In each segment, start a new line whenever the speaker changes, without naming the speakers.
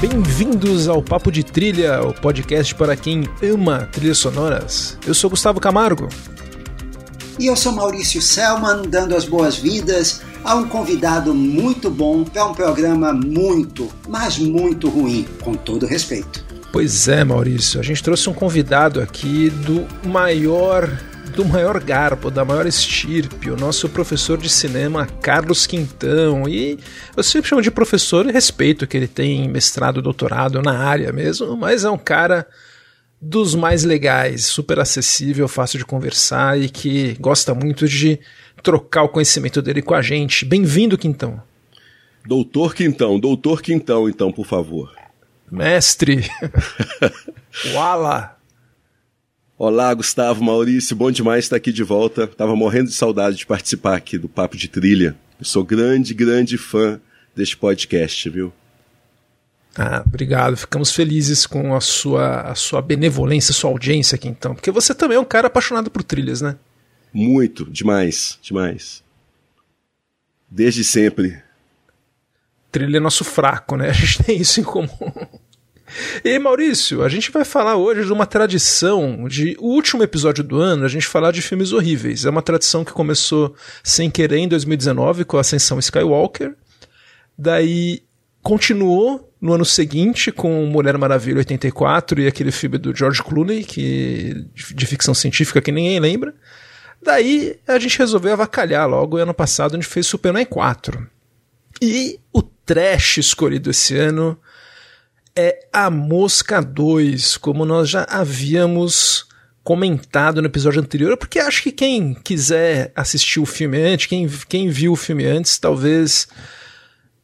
Bem-vindos ao Papo de Trilha, o podcast para quem ama trilhas sonoras. Eu sou Gustavo Camargo.
E eu sou Maurício Selman, dando as boas-vindas a um convidado muito bom para um programa muito, mas muito ruim, com todo respeito.
Pois é, Maurício, a gente trouxe um convidado aqui do maior do maior garbo, da maior estirpe, o nosso professor de cinema Carlos Quintão. E eu sempre chamo de professor e respeito que ele tem mestrado, doutorado na área mesmo, mas é um cara dos mais legais, super acessível, fácil de conversar e que gosta muito de trocar o conhecimento dele com a gente. Bem-vindo, Quintão.
Doutor Quintão, doutor Quintão, então, por favor.
Mestre. Wala.
Olá, Gustavo, Maurício, bom demais estar aqui de volta. Tava morrendo de saudade de participar aqui do Papo de Trilha. Eu sou grande, grande fã deste podcast, viu?
Ah, obrigado. Ficamos felizes com a sua, a sua benevolência, sua audiência aqui então. Porque você também é um cara apaixonado por trilhas, né?
Muito, demais, demais. Desde sempre.
Trilha é nosso fraco, né? A gente tem isso em comum. E Maurício, a gente vai falar hoje de uma tradição de o último episódio do ano, a gente falar de filmes horríveis. É uma tradição que começou sem querer em 2019 com a Ascensão Skywalker. Daí continuou no ano seguinte com Mulher Maravilha 84 e aquele filme do George Clooney, que de ficção científica que ninguém lembra. Daí a gente resolveu avacalhar logo ano passado gente fez Superman 4. E o trash escolhido esse ano é A Mosca 2, como nós já havíamos comentado no episódio anterior, porque acho que quem quiser assistir o filme antes, quem, quem viu o filme antes, talvez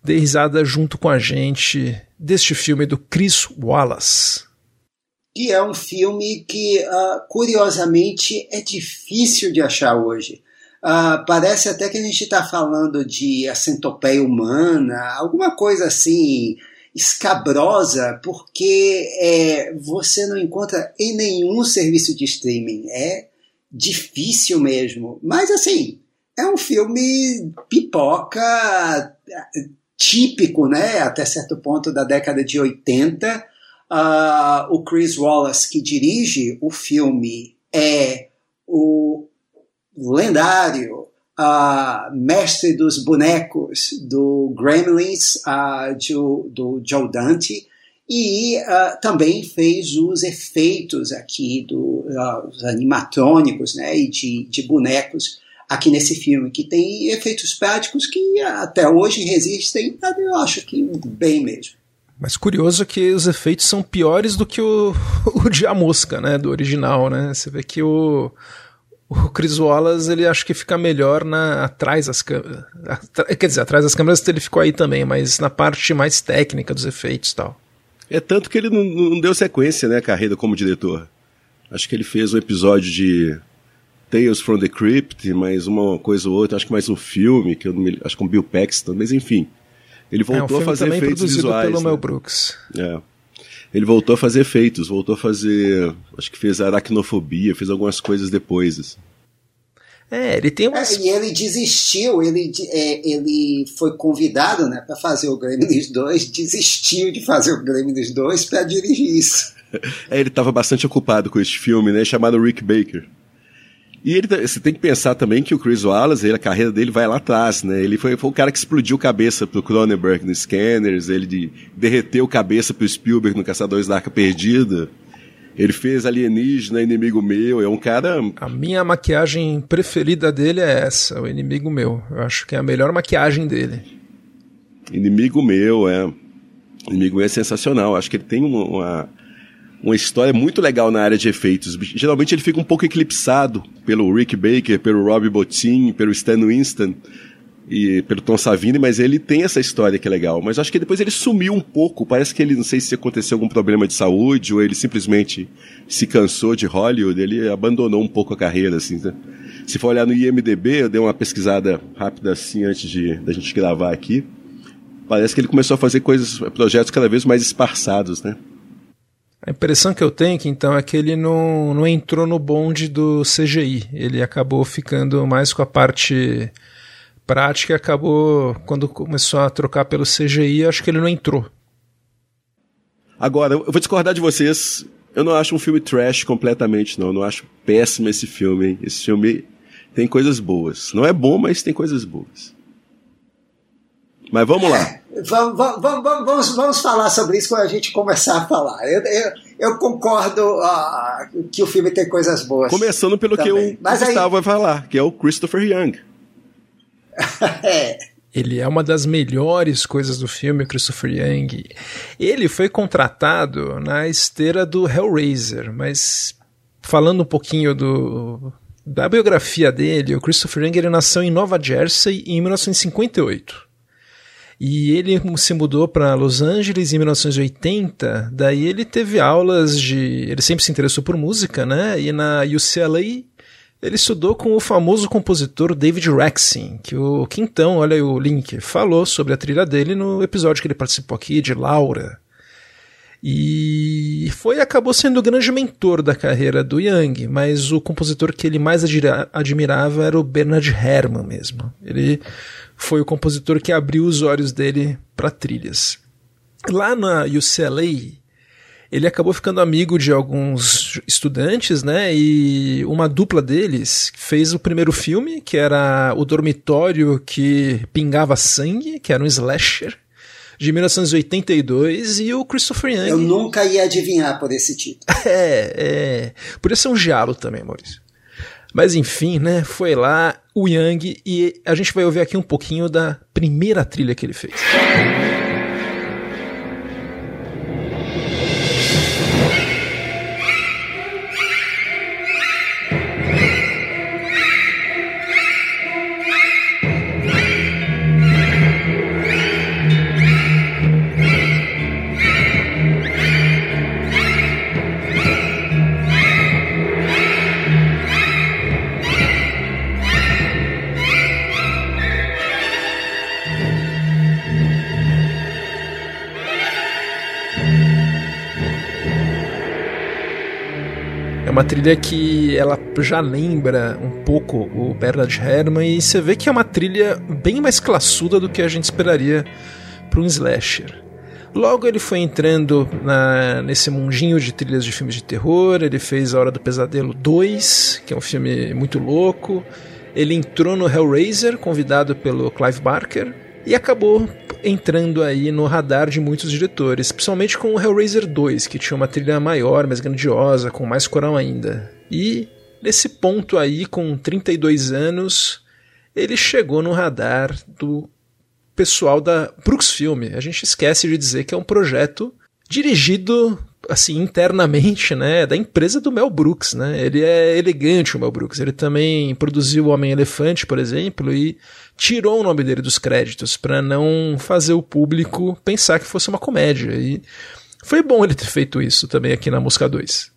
dê risada junto com a gente deste filme do Chris Wallace.
E é um filme que, uh, curiosamente, é difícil de achar hoje. Uh, parece até que a gente está falando de a centopeia humana, alguma coisa assim, escabrosa porque é, você não encontra em nenhum serviço de streaming. É difícil mesmo. Mas assim, é um filme pipoca típico, né? Até certo ponto da década de 80. Uh, ah, o Chris Wallace, que dirige o filme, é o lendário uh, mestre dos bonecos do Gremlins, uh, do, do Joe Dante, e uh, também fez os efeitos aqui, do, os animatrônicos né, e de, de bonecos aqui nesse filme, que tem efeitos práticos que até hoje resistem, eu acho que bem mesmo.
Mas curioso que os efeitos são piores do que o, o de A Mosca, né, do original, né? Você vê que o, o Chris Wallace, ele acho que fica melhor na, atrás das câmeras. Quer dizer, atrás das câmeras ele ficou aí também, mas na parte mais técnica dos efeitos e tal.
É tanto que ele não, não deu sequência, né, carreira como diretor. Acho que ele fez um episódio de Tales from the Crypt, mais uma coisa ou outra, acho que mais um filme, que eu me, acho que com Bill Paxton, mas enfim. Ele voltou é, um a fazer efeitos visuais.
pelo
né?
Mel Brooks.
É ele voltou a fazer efeitos, voltou a fazer. Acho que fez aracnofobia, fez algumas coisas depois. Assim.
É, ele tem umas...
É, e ele desistiu, ele, é, ele foi convidado né, para fazer o Gremlins 2, desistiu de fazer o Gremlins 2 para dirigir isso.
É, ele estava bastante ocupado com este filme, né, chamado Rick Baker. E ele, você tem que pensar também que o Chris Wallace, ele, a carreira dele vai lá atrás, né? Ele foi, foi o cara que explodiu cabeça pro Cronenberg no Scanners, ele de, derreteu cabeça pro Spielberg no Caçadores da Arca Perdida. Ele fez Alienígena, Inimigo Meu, é um cara...
A minha maquiagem preferida dele é essa, o Inimigo Meu. Eu acho que é a melhor maquiagem dele.
Inimigo Meu, é. Inimigo Meu é sensacional. Acho que ele tem uma, uma história muito legal na área de efeitos. Geralmente ele fica um pouco eclipsado pelo Rick Baker, pelo Robbie Bottin, pelo Stan Winston e pelo Tom Savini, mas ele tem essa história que é legal. Mas acho que depois ele sumiu um pouco. Parece que ele, não sei se aconteceu algum problema de saúde ou ele simplesmente se cansou de Hollywood, ele abandonou um pouco a carreira, assim. Né? Se for olhar no IMDB, eu dei uma pesquisada rápida assim antes de da gente gravar aqui. parece que ele começou a fazer coisas, projetos cada vez mais esparçados, né?
A impressão que eu tenho que então é que ele não, não entrou no bonde do CGI. Ele acabou ficando mais com a parte prática, acabou quando começou a trocar pelo CGI, acho que ele não entrou.
Agora, eu vou discordar de vocês. Eu não acho um filme trash completamente, não. Eu não acho péssimo esse filme. Hein? Esse filme tem coisas boas. Não é bom, mas tem coisas boas. Mas vamos lá.
Vamos, vamos, vamos, vamos, falar sobre isso quando a gente começar a falar. Eu, eu, eu concordo uh, que o filme tem coisas boas.
Começando pelo também. que o Mas Gustavo aí... vai falar, que é o Christopher Young.
é. Ele é uma das melhores coisas do filme, Christopher Young. Ele foi contratado na esteira do Hellraiser, mas falando um pouquinho do, da biografia dele, o Christopher Young ele nasceu em Nova Jersey em 1958. E ele se mudou para Los Angeles em 1980. Daí ele teve aulas de. Ele sempre se interessou por música, né? E na UCLA ele estudou com o famoso compositor David Rexin, que o Quintão, olha aí o link, falou sobre a trilha dele no episódio que ele participou aqui de Laura. E foi acabou sendo o grande mentor da carreira do Young, mas o compositor que ele mais admirava era o Bernard Herrmann mesmo. Ele foi o compositor que abriu os olhos dele para trilhas. Lá na UCLA, ele acabou ficando amigo de alguns estudantes, né? E uma dupla deles fez o primeiro filme, que era O Dormitório que Pingava Sangue, que era um slasher, de 1982, e o Christopher Young.
Eu nunca ia adivinhar por esse título.
É, é. Podia ser um giallo também, Maurício. Mas enfim, né? Foi lá o Yang e a gente vai ouvir aqui um pouquinho da primeira trilha que ele fez. Uma trilha que ela já lembra um pouco o Bernard Herrmann e você vê que é uma trilha bem mais classuda do que a gente esperaria para um slasher. Logo ele foi entrando na, nesse mundinho de trilhas de filmes de terror, ele fez A Hora do Pesadelo 2, que é um filme muito louco. Ele entrou no Hellraiser, convidado pelo Clive Barker, e acabou entrando aí no radar de muitos diretores, principalmente com o Hellraiser 2, que tinha uma trilha maior, mais grandiosa, com mais coral ainda. E nesse ponto aí, com 32 anos, ele chegou no radar do pessoal da Brooks Film. A gente esquece de dizer que é um projeto dirigido assim internamente, né, da empresa do Mel Brooks, né? Ele é elegante o Mel Brooks. Ele também produziu o Homem Elefante, por exemplo, e tirou o nome dele dos créditos para não fazer o público pensar que fosse uma comédia. E foi bom ele ter feito isso também aqui na música 2.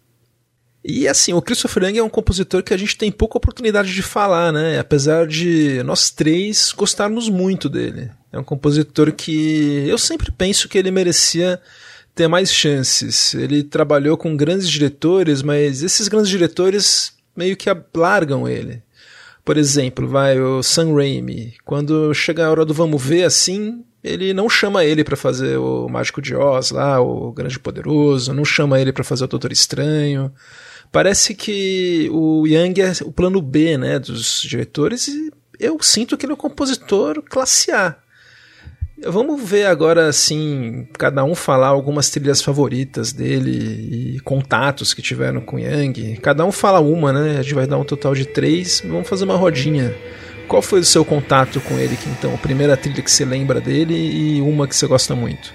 E assim, o Christopher Young é um compositor que a gente tem pouca oportunidade de falar, né? Apesar de nós três gostarmos muito dele. É um compositor que eu sempre penso que ele merecia ter mais chances. Ele trabalhou com grandes diretores, mas esses grandes diretores meio que largam ele. Por exemplo, vai o Sam Raimi. Quando chega a hora do vamos ver assim, ele não chama ele para fazer o Mágico de Oz lá, o Grande Poderoso, não chama ele para fazer o Doutor Estranho. Parece que o Young é o plano B, né, dos diretores e eu sinto que ele é um compositor classe A. Vamos ver agora, assim, cada um falar algumas trilhas favoritas dele e contatos que tiveram com Yang. Cada um fala uma, né? A gente vai dar um total de três. Vamos fazer uma rodinha. Qual foi o seu contato com ele, então? A primeira trilha que você lembra dele e uma que você gosta muito?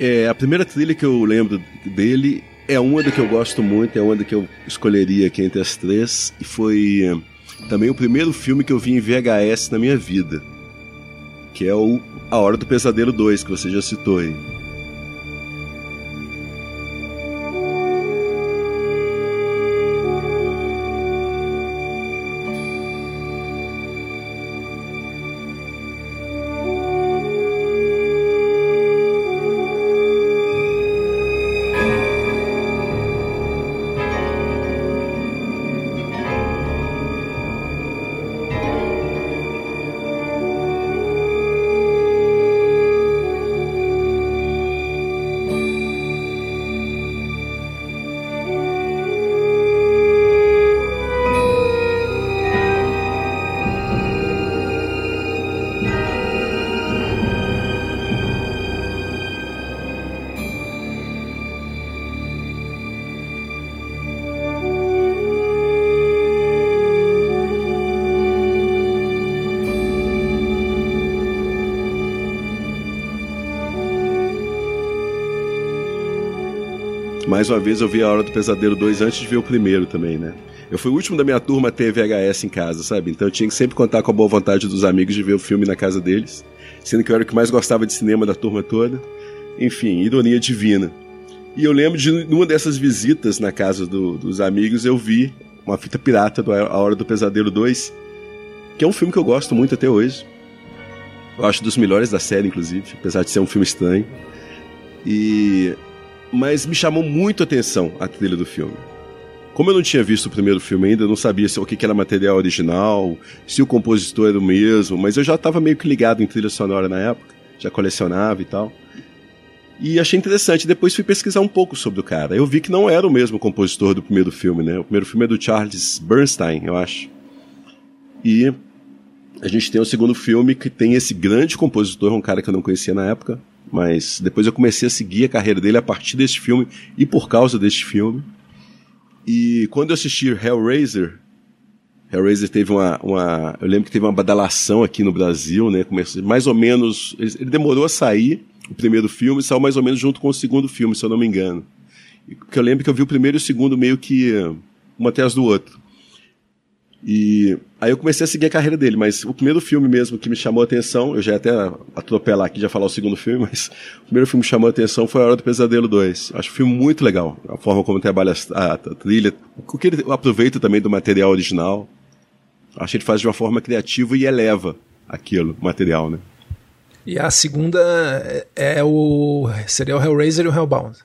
É, a primeira trilha que eu lembro dele é uma da que eu gosto muito, é uma da que eu escolheria aqui entre as três. E foi eh, também o primeiro filme que eu vi em VHS na minha vida. Que é o a Hora do Pesadelo 2, que você já citou aí. Mais uma vez eu vi A Hora do Pesadelo 2 antes de ver o primeiro também, né? Eu fui o último da minha turma a ter VHS em casa, sabe? Então eu tinha que sempre contar com a boa vontade dos amigos de ver o filme na casa deles, sendo que eu era o que mais gostava de cinema da turma toda. Enfim, ironia divina. E eu lembro de numa dessas visitas na casa do, dos amigos, eu vi uma fita pirata do A Hora do Pesadelo 2, que é um filme que eu gosto muito até hoje. Eu acho dos melhores da série, inclusive, apesar de ser um filme estranho. E mas me chamou muito a atenção a trilha do filme. Como eu não tinha visto o primeiro filme ainda, eu não sabia se o que era material original, se o compositor era o mesmo, mas eu já estava meio que ligado em trilha sonora na época, já colecionava e tal. E achei interessante. Depois fui pesquisar um pouco sobre o cara. Eu vi que não era o mesmo compositor do primeiro filme, né? O primeiro filme é do Charles Bernstein, eu acho. E a gente tem o segundo filme que tem esse grande compositor, um cara que eu não conhecia na época, mas depois eu comecei a seguir a carreira dele a partir desse filme e por causa deste filme. E quando eu assisti Hellraiser, Hellraiser teve uma, uma, Eu lembro que teve uma badalação aqui no Brasil, né? Começou, mais ou menos. Ele demorou a sair, o primeiro filme, saiu mais ou menos junto com o segundo filme, se eu não me engano. Porque eu lembro que eu vi o primeiro e o segundo meio que um atrás do outro. E aí eu comecei a seguir a carreira dele, mas o primeiro filme mesmo que me chamou a atenção, eu já ia até atropelar aqui já falar o segundo filme, mas o primeiro filme que me chamou a atenção foi A Hora do Pesadelo 2. Acho o filme muito legal, a forma como trabalha a, a trilha, o que ele aproveita também do material original. Acho que ele faz de uma forma criativa e eleva aquilo, o material, né?
E a segunda é, é o. seria o Hellraiser e o Hellbound.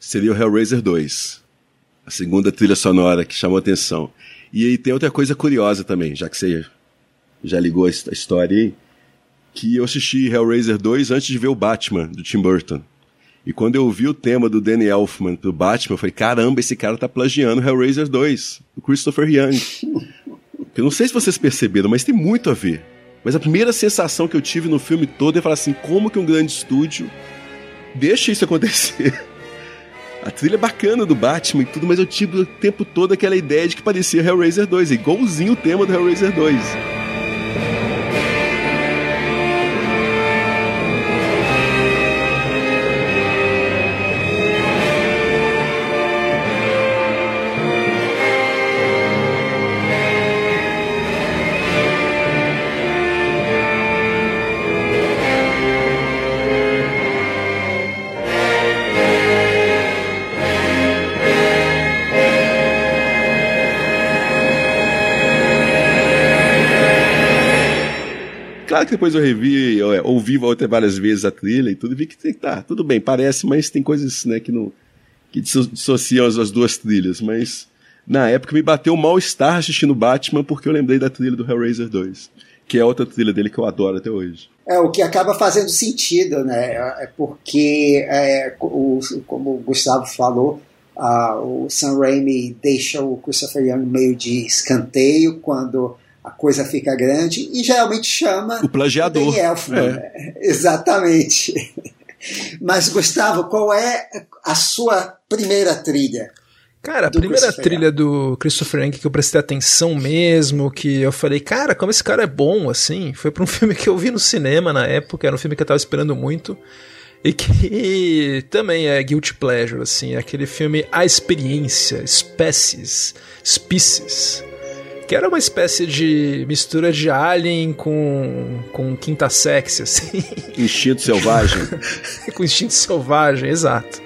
Seria o Hellraiser 2. A segunda trilha sonora que chamou a atenção. E aí tem outra coisa curiosa também, já que você já ligou a história aí, que eu assisti Hellraiser 2 antes de ver o Batman, do Tim Burton. E quando eu ouvi o tema do Danny Elfman do Batman, eu falei, caramba, esse cara tá plagiando Hellraiser 2, do Christopher Young. eu não sei se vocês perceberam, mas tem muito a ver. Mas a primeira sensação que eu tive no filme todo é falar assim, como que um grande estúdio deixa isso acontecer? A trilha é bacana do Batman e tudo, mas eu tive o tempo todo aquela ideia de que parecia Hellraiser 2, igualzinho o tema do Hellraiser 2. Claro que depois eu revi, eu, eu ouvi várias vezes a trilha e tudo, e vi que tá, tudo bem, parece, mas tem coisas né, que que dissociam as, as duas trilhas, mas na época me bateu mal-estar assistindo Batman porque eu lembrei da trilha do Hellraiser 2, que é outra trilha dele que eu adoro até hoje.
É, o que acaba fazendo sentido, né? É porque, é, o, como o Gustavo falou, o Sam Raimi deixa o Christopher Young meio de escanteio quando a coisa fica grande e geralmente chama
o plagiador.
O Elfman, é. Exatamente. Mas Gustavo, qual é a sua primeira trilha?
Cara, a primeira trilha do Christopher Young que eu prestei atenção mesmo, que eu falei, cara, como esse cara é bom, assim, foi para um filme que eu vi no cinema na época, era um filme que eu tava esperando muito, e que também é guilty pleasure, assim, é aquele filme A Experiência, Espécies, Species, que era uma espécie de mistura de Alien com, com Quinta Sexy, assim.
Instinto selvagem.
com instinto selvagem, exato.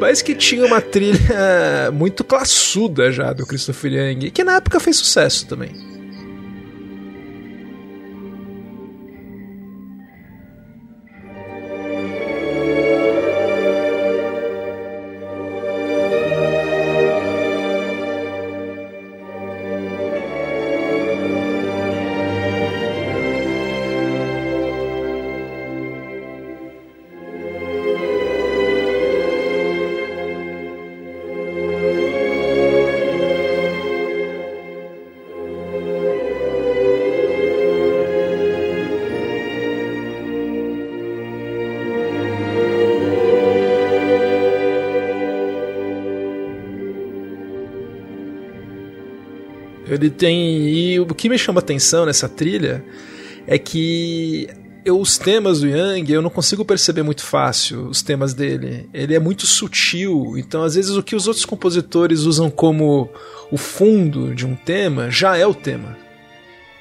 Mas que tinha uma trilha muito classuda já do Christopher Young, que na época fez sucesso também. Ele tem. E o que me chama atenção nessa trilha é que eu, os temas do Yang eu não consigo perceber muito fácil os temas dele. Ele é muito sutil, então às vezes o que os outros compositores usam como o fundo de um tema já é o tema.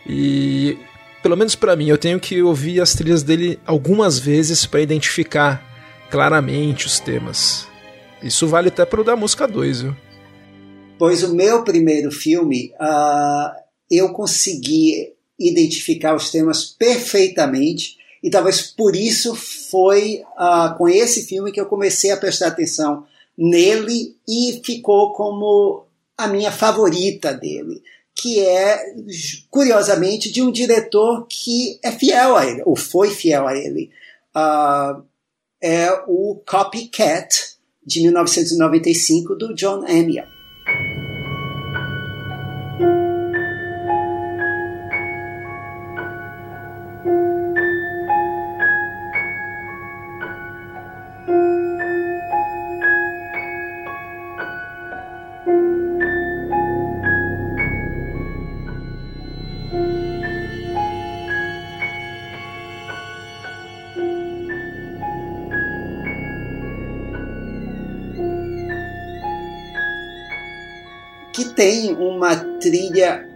E pelo menos para mim, eu tenho que ouvir as trilhas dele algumas vezes para identificar claramente os temas. Isso vale até para o da música 2, viu?
Pois o meu primeiro filme, uh, eu consegui identificar os temas perfeitamente e talvez por isso foi uh, com esse filme que eu comecei a prestar atenção nele e ficou como a minha favorita dele, que é, curiosamente, de um diretor que é fiel a ele, ou foi fiel a ele. Uh, é o Copycat, de 1995, do John Amiot. you tem uma trilha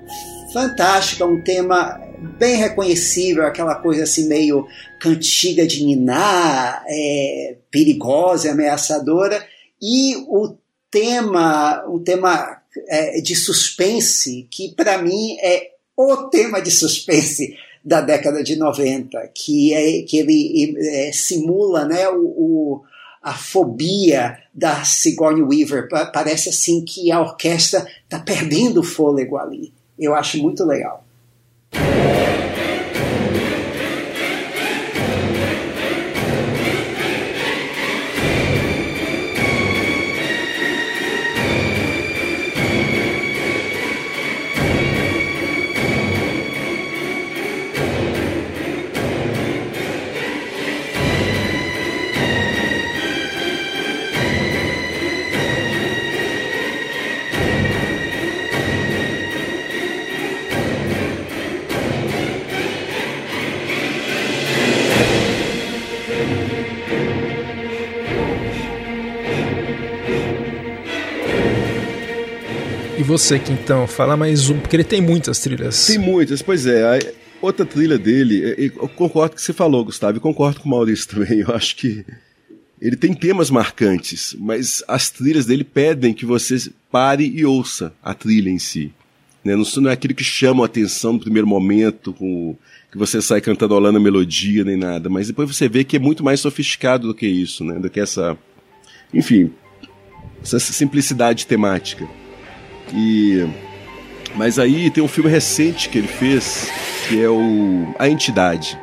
fantástica, um tema bem reconhecível, aquela coisa assim meio cantiga de niná, é, perigosa, ameaçadora, e o tema, o tema é, de suspense, que para mim é o tema de suspense da década de 90, que, é, que ele é, simula né, o, o a fobia da Sigourney Weaver. Parece assim que a orquestra está perdendo o fôlego ali. Eu acho muito legal.
Você que então, fala mais um, porque ele tem muitas trilhas.
Tem muitas, pois é. outra trilha dele, eu concordo com o que você falou, Gustavo, e concordo com o Maurício também. Eu acho que ele tem temas marcantes, mas as trilhas dele pedem que você pare e ouça a trilha em si. Né? Não, não é aquilo que chama a atenção no primeiro momento, com, que você sai cantarolando a melodia nem nada, mas depois você vê que é muito mais sofisticado do que isso, né? do que essa. Enfim, essa simplicidade temática. E mas aí tem um filme recente que ele fez, que é o A Entidade.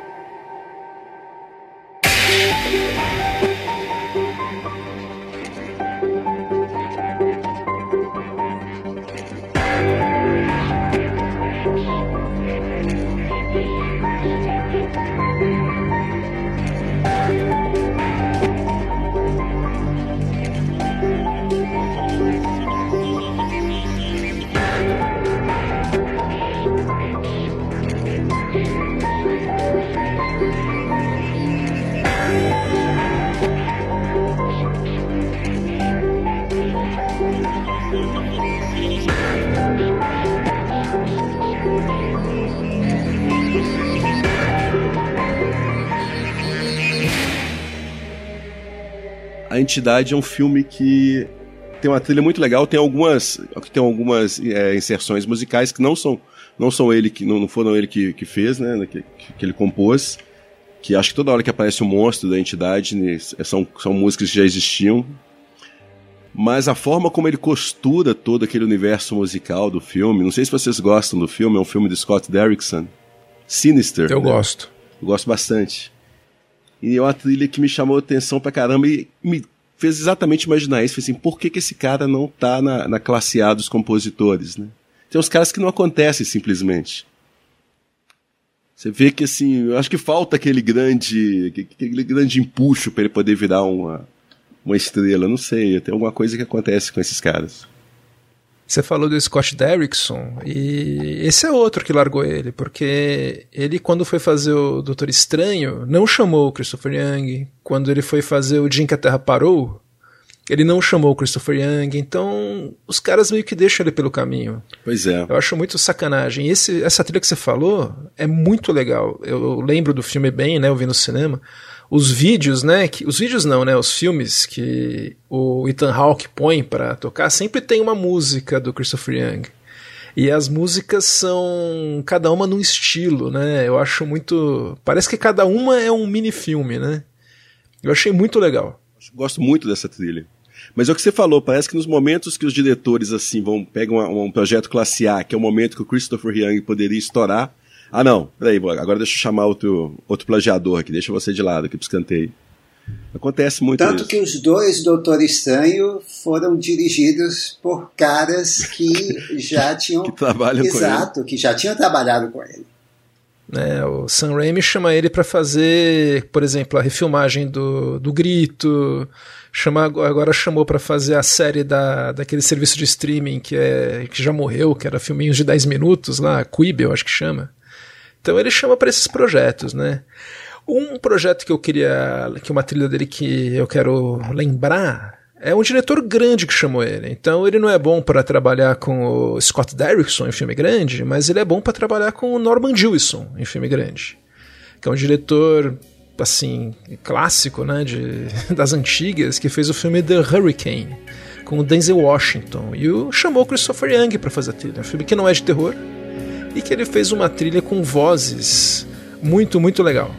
Entidade é um filme que tem uma trilha muito legal, tem algumas, tem algumas é, inserções musicais que não são, não são ele que não, foram ele que, que fez, né, que, que ele compôs, que acho que toda hora que aparece o um monstro da entidade né, são, são músicas que já existiam, mas a forma como ele costura todo aquele universo musical do filme, não sei se vocês gostam do filme, é um filme de Scott Derrickson, Sinister.
Eu né? gosto.
Eu gosto bastante. E é uma trilha que me chamou a atenção pra caramba e me fez exatamente imaginar isso. Falei assim, por que, que esse cara não tá na, na classe A dos compositores, né? Tem uns caras que não acontecem simplesmente. Você vê que assim, eu acho que falta aquele grande, aquele grande empuxo para ele poder virar uma, uma estrela. Não sei, tem alguma coisa que acontece com esses caras.
Você falou do Scott Derrickson e esse é outro que largou ele, porque ele quando foi fazer o Doutor Estranho não chamou o Christopher Young, quando ele foi fazer o Dia que a Terra Parou, ele não chamou o Christopher Young, então os caras meio que deixam ele pelo caminho.
Pois é.
Eu acho muito sacanagem. E esse, essa trilha que você falou é muito legal. Eu lembro do filme bem, né? Eu vi no cinema os vídeos, né? Que, os vídeos não, né? Os filmes que o Ethan Hawke põe para tocar sempre tem uma música do Christopher Young. E as músicas são cada uma num estilo, né? Eu acho muito. Parece que cada uma é um mini filme, né? Eu achei muito legal.
Gosto muito dessa trilha. Mas é o que você falou, parece que nos momentos que os diretores assim vão pegam um projeto classe A, que é o momento que o Christopher Young poderia estourar, ah, não, peraí, agora deixa eu chamar outro, outro plagiador aqui, deixa você de lado aqui pro escanteio. Acontece muito
Tanto
isso.
que os dois Doutor Estranho foram dirigidos por caras que já tinham.
que trabalham
Exato,
com ele.
que já tinham trabalhado com ele.
É, o Sam Raimi chama ele para fazer, por exemplo, a refilmagem do, do Grito, chama, agora chamou para fazer a série da, daquele serviço de streaming que, é, que já morreu, que era filminhos de 10 minutos lá, Quibi, eu acho que chama. Então ele chama para esses projetos, né? Um projeto que eu queria, que uma trilha dele que eu quero lembrar, é um diretor grande que chamou ele. Então ele não é bom para trabalhar com o Scott Derrickson em filme grande, mas ele é bom para trabalhar com o Norman Jewison em filme grande. Que é um diretor assim, clássico, né, de, das antigas, que fez o filme The Hurricane com o Denzel Washington e o chamou Christopher Young para fazer a trilha. Um filme que não é de terror, e que ele fez uma trilha com vozes muito, muito legal.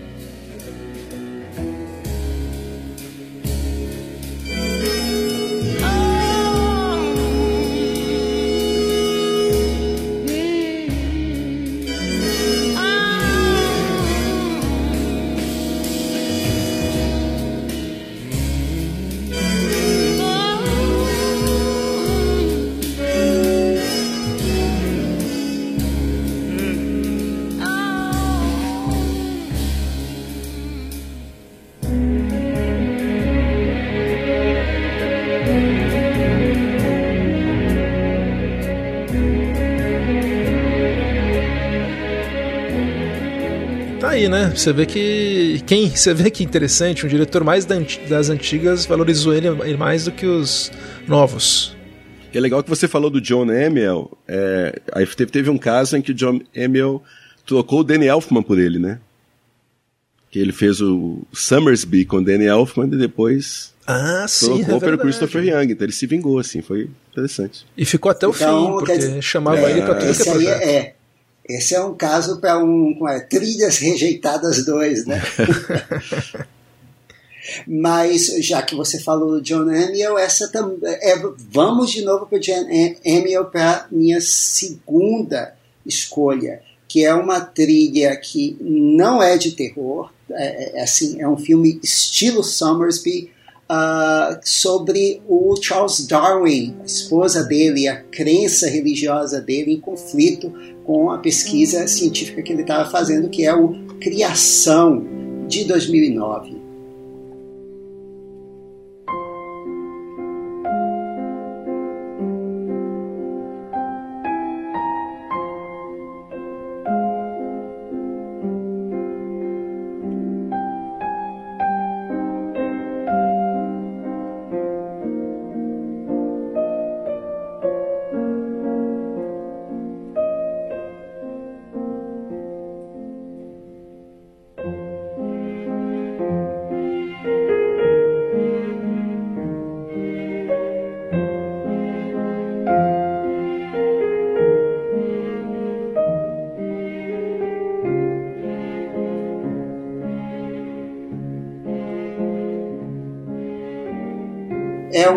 Você vê que. Quem. Você vê que interessante, um diretor mais das antigas valorizou ele mais do que os novos.
E é legal que você falou do John Amiel. É, aí teve, teve um caso em que o John Amiel trocou o Danny Elfman por ele, né? Que ele fez o Summersby com o Danny Elfman e depois
ah, sim,
trocou
é
pelo Christopher Young. Então ele se vingou, assim, foi interessante.
E ficou até o então, fim, porque dizer, chamava é, ele pra tudo que é projeto.
É, esse é um caso para um é, trilhas rejeitadas dois, né? Mas já que você falou do John Amiel, essa também é, vamos de novo para John Amiel para minha segunda escolha, que é uma trilha que não é de terror, é, é assim é um filme estilo Somersby uh, sobre o Charles Darwin, a esposa dele, a crença religiosa dele em conflito com a pesquisa científica que ele estava fazendo, que é o Criação de 2009.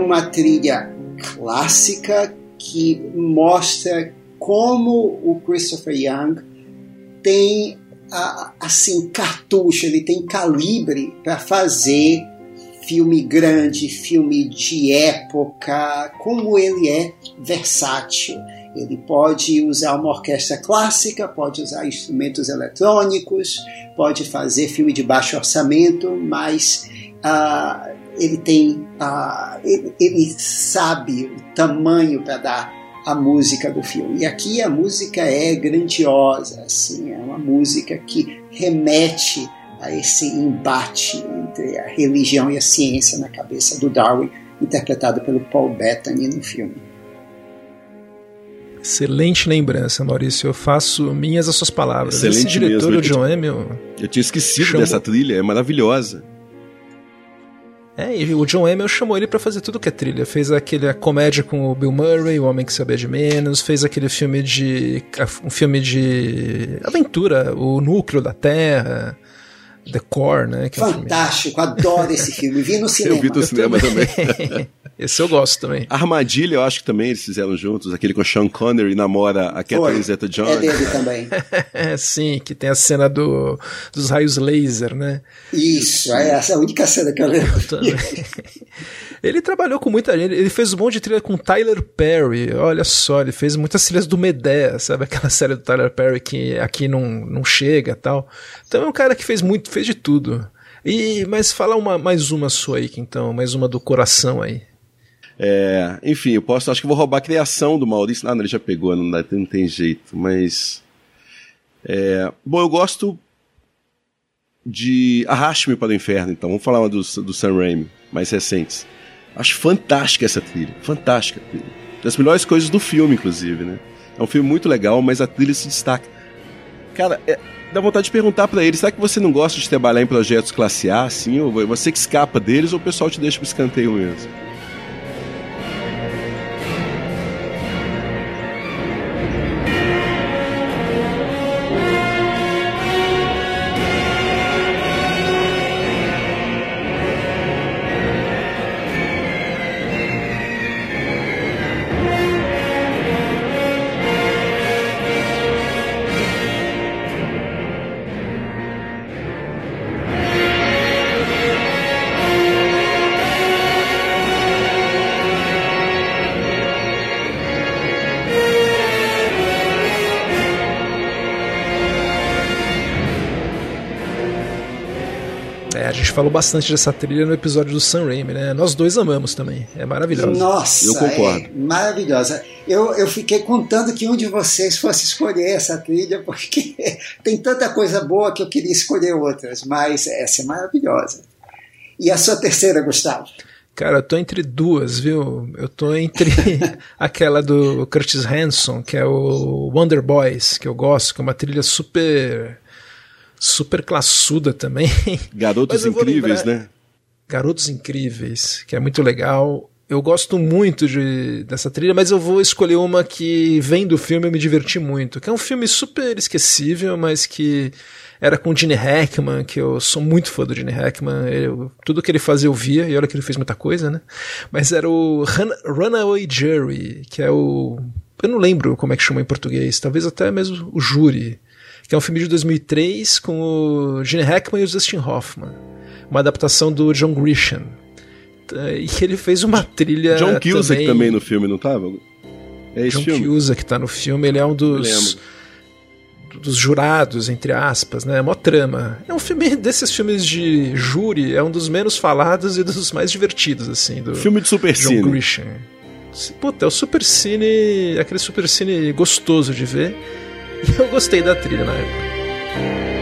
Uma trilha clássica que mostra como o Christopher Young tem assim cartucho, ele tem calibre para fazer filme grande, filme de época, como ele é versátil. Ele pode usar uma orquestra clássica, pode usar instrumentos eletrônicos, pode fazer filme de baixo orçamento, mas uh, ele tem, uh, ele, ele, sabe o tamanho para dar a música do filme. E aqui a música é grandiosa, assim, é uma música que remete a esse embate entre a religião e a ciência na cabeça do Darwin, interpretado pelo Paul Bettany no filme.
Excelente lembrança, Maurício. Eu faço minhas as suas palavras.
Excelente
Esse diretor,
mesmo.
o John Hamill...
Eu tinha esquecido
Chamou-
dessa trilha, é maravilhosa.
É, e o John Hamill chamou ele pra fazer tudo que é trilha. Fez aquele a comédia com o Bill Murray, O Homem que Sabia de Menos, fez aquele filme de um filme de aventura, O Núcleo da Terra, The Core, né? Que é um filme-
Fantástico, adoro esse filme. Vi no cinema.
Eu vi do cinema também.
Esse eu gosto também.
Armadilha, eu acho que também eles fizeram juntos, aquele com o Sean Connery namora a Catherine. Zeta-Jones.
É dele também.
É, sim, que tem a cena do, dos raios laser, né?
Isso, é essa a única cena que eu lembro.
Ele trabalhou com muita gente. Ele fez um monte de trilha com Tyler Perry. Olha só, ele fez muitas trilhas do Medea, sabe? Aquela série do Tyler Perry que aqui não, não chega tal. Então é um cara que fez muito, fez de tudo. E, mas fala uma, mais uma sua aí, então, mais uma do coração aí.
É, enfim, eu posso, acho que vou roubar a criação do Maurício. Ah, não, ele já pegou, não, dá, não tem jeito, mas. É, bom, eu gosto de Arraste-me para o Inferno, então. Vamos falar uma do, do Sam Raimi, mais recentes. Acho fantástica essa trilha, fantástica. trilha. Das melhores coisas do filme, inclusive, né? É um filme muito legal, mas a trilha se destaca. Cara, é, dá vontade de perguntar pra ele: será que você não gosta de trabalhar em projetos classe A, assim? Ou você que escapa deles, ou o pessoal te deixa pro escanteio mesmo?
É, a gente falou bastante dessa trilha no episódio do Sam Raimi, né? Nós dois amamos também. É maravilhoso.
Nossa,
Eu concordo.
é maravilhosa. Eu, eu fiquei contando que um de vocês fosse escolher essa trilha, porque tem tanta coisa boa que eu queria escolher outras, mas essa é maravilhosa. E a sua terceira, Gustavo?
Cara, eu tô entre duas, viu? Eu tô entre aquela do Curtis Hanson, que é o Wonder Boys, que eu gosto, que é uma trilha super super classuda também.
Garotos Incríveis, né?
Garotos Incríveis, que é muito legal. Eu gosto muito de, dessa trilha, mas eu vou escolher uma que vem do filme e me diverti muito. Que é um filme super esquecível, mas que era com o Gene Hackman, que eu sou muito fã do Gene Hackman. Eu- tudo que ele fazia eu via, e olha que ele fez muita coisa, né? Mas era o Run- Runaway Jury, que é o. Eu não lembro como é que chama em português, talvez até mesmo o Júri. Que é um filme de 2003 com o Gene Hackman e o Dustin Hoffman uma adaptação do John Grisham. E ele fez uma trilha.
John Cusack
também,
também no filme, não tava? É esse
John
filme?
Cusack tá no filme, ele é um dos. Dos jurados, entre aspas, né? É mó trama. É um filme desses filmes de júri, é um dos menos falados e dos mais divertidos, assim. Do
Filme de
John
Supercine.
Grisham. Puta, é o super cine. aquele super cine gostoso de ver. Eu gostei da trilha na época.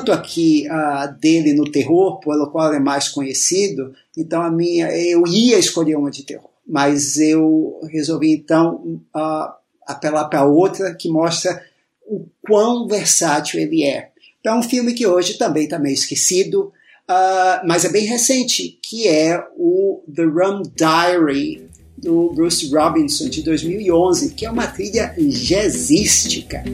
Tanto aqui ah, dele no terror, pelo qual é mais conhecido, então a minha, eu ia escolher uma de terror, mas eu resolvi então ah, apelar para outra que mostra o quão versátil ele é. Então, é um filme que hoje também está meio esquecido, ah, mas é bem recente, que é o The Rum Diary, do Bruce Robinson de 2011, que é uma trilha jazzística.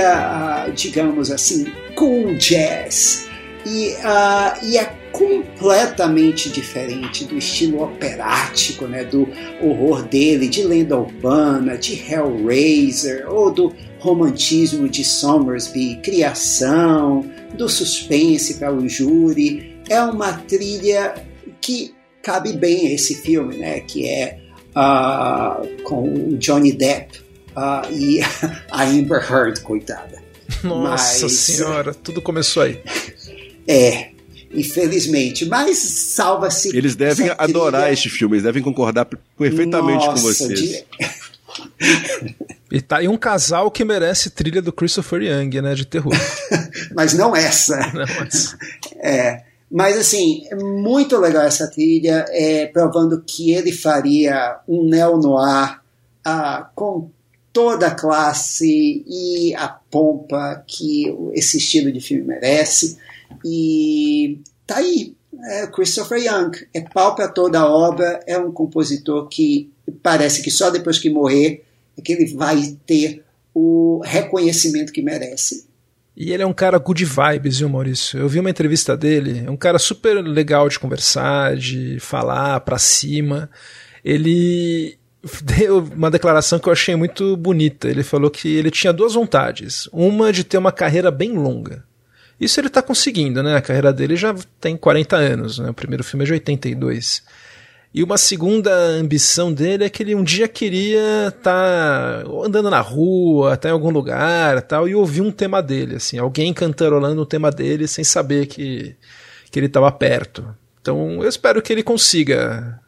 Uh, digamos assim, cool jazz. E, uh, e é completamente diferente do estilo operático, né, do horror dele, de lenda urbana, de Hellraiser, ou do romantismo de Somersby, criação, do suspense para o júri. É uma trilha que cabe bem a esse filme, né, que é uh, com Johnny Depp uh, e a Amber Heard, coitada.
Nossa Mas, senhora, tudo começou aí.
É, infelizmente. Mas salva-se.
Eles devem adorar este filme, eles devem concordar perfeitamente Nossa, com vocês. De...
E tá aí um casal que merece trilha do Christopher Young, né? De terror.
mas não essa. Não essa. É. Mas assim, é muito legal essa trilha, é, provando que ele faria um neo-noir ah, com toda a classe e a pompa que esse estilo de filme merece. E tá aí, é Christopher Young. É pau para toda a obra, é um compositor que parece que só depois que morrer é que ele vai ter o reconhecimento que merece.
E ele é um cara good vibes, viu, Maurício? Eu vi uma entrevista dele, é um cara super legal de conversar, de falar pra cima. Ele deu uma declaração que eu achei muito bonita. Ele falou que ele tinha duas vontades. Uma de ter uma carreira bem longa. Isso ele está conseguindo, né? A carreira dele já tem 40 anos, né? O primeiro filme é de 82. E uma segunda ambição dele é que ele um dia queria estar tá andando na rua, estar tá em algum lugar, tal, e ouvir um tema dele, assim, alguém cantarolando um tema dele sem saber que que ele estava perto. Então, eu espero que ele consiga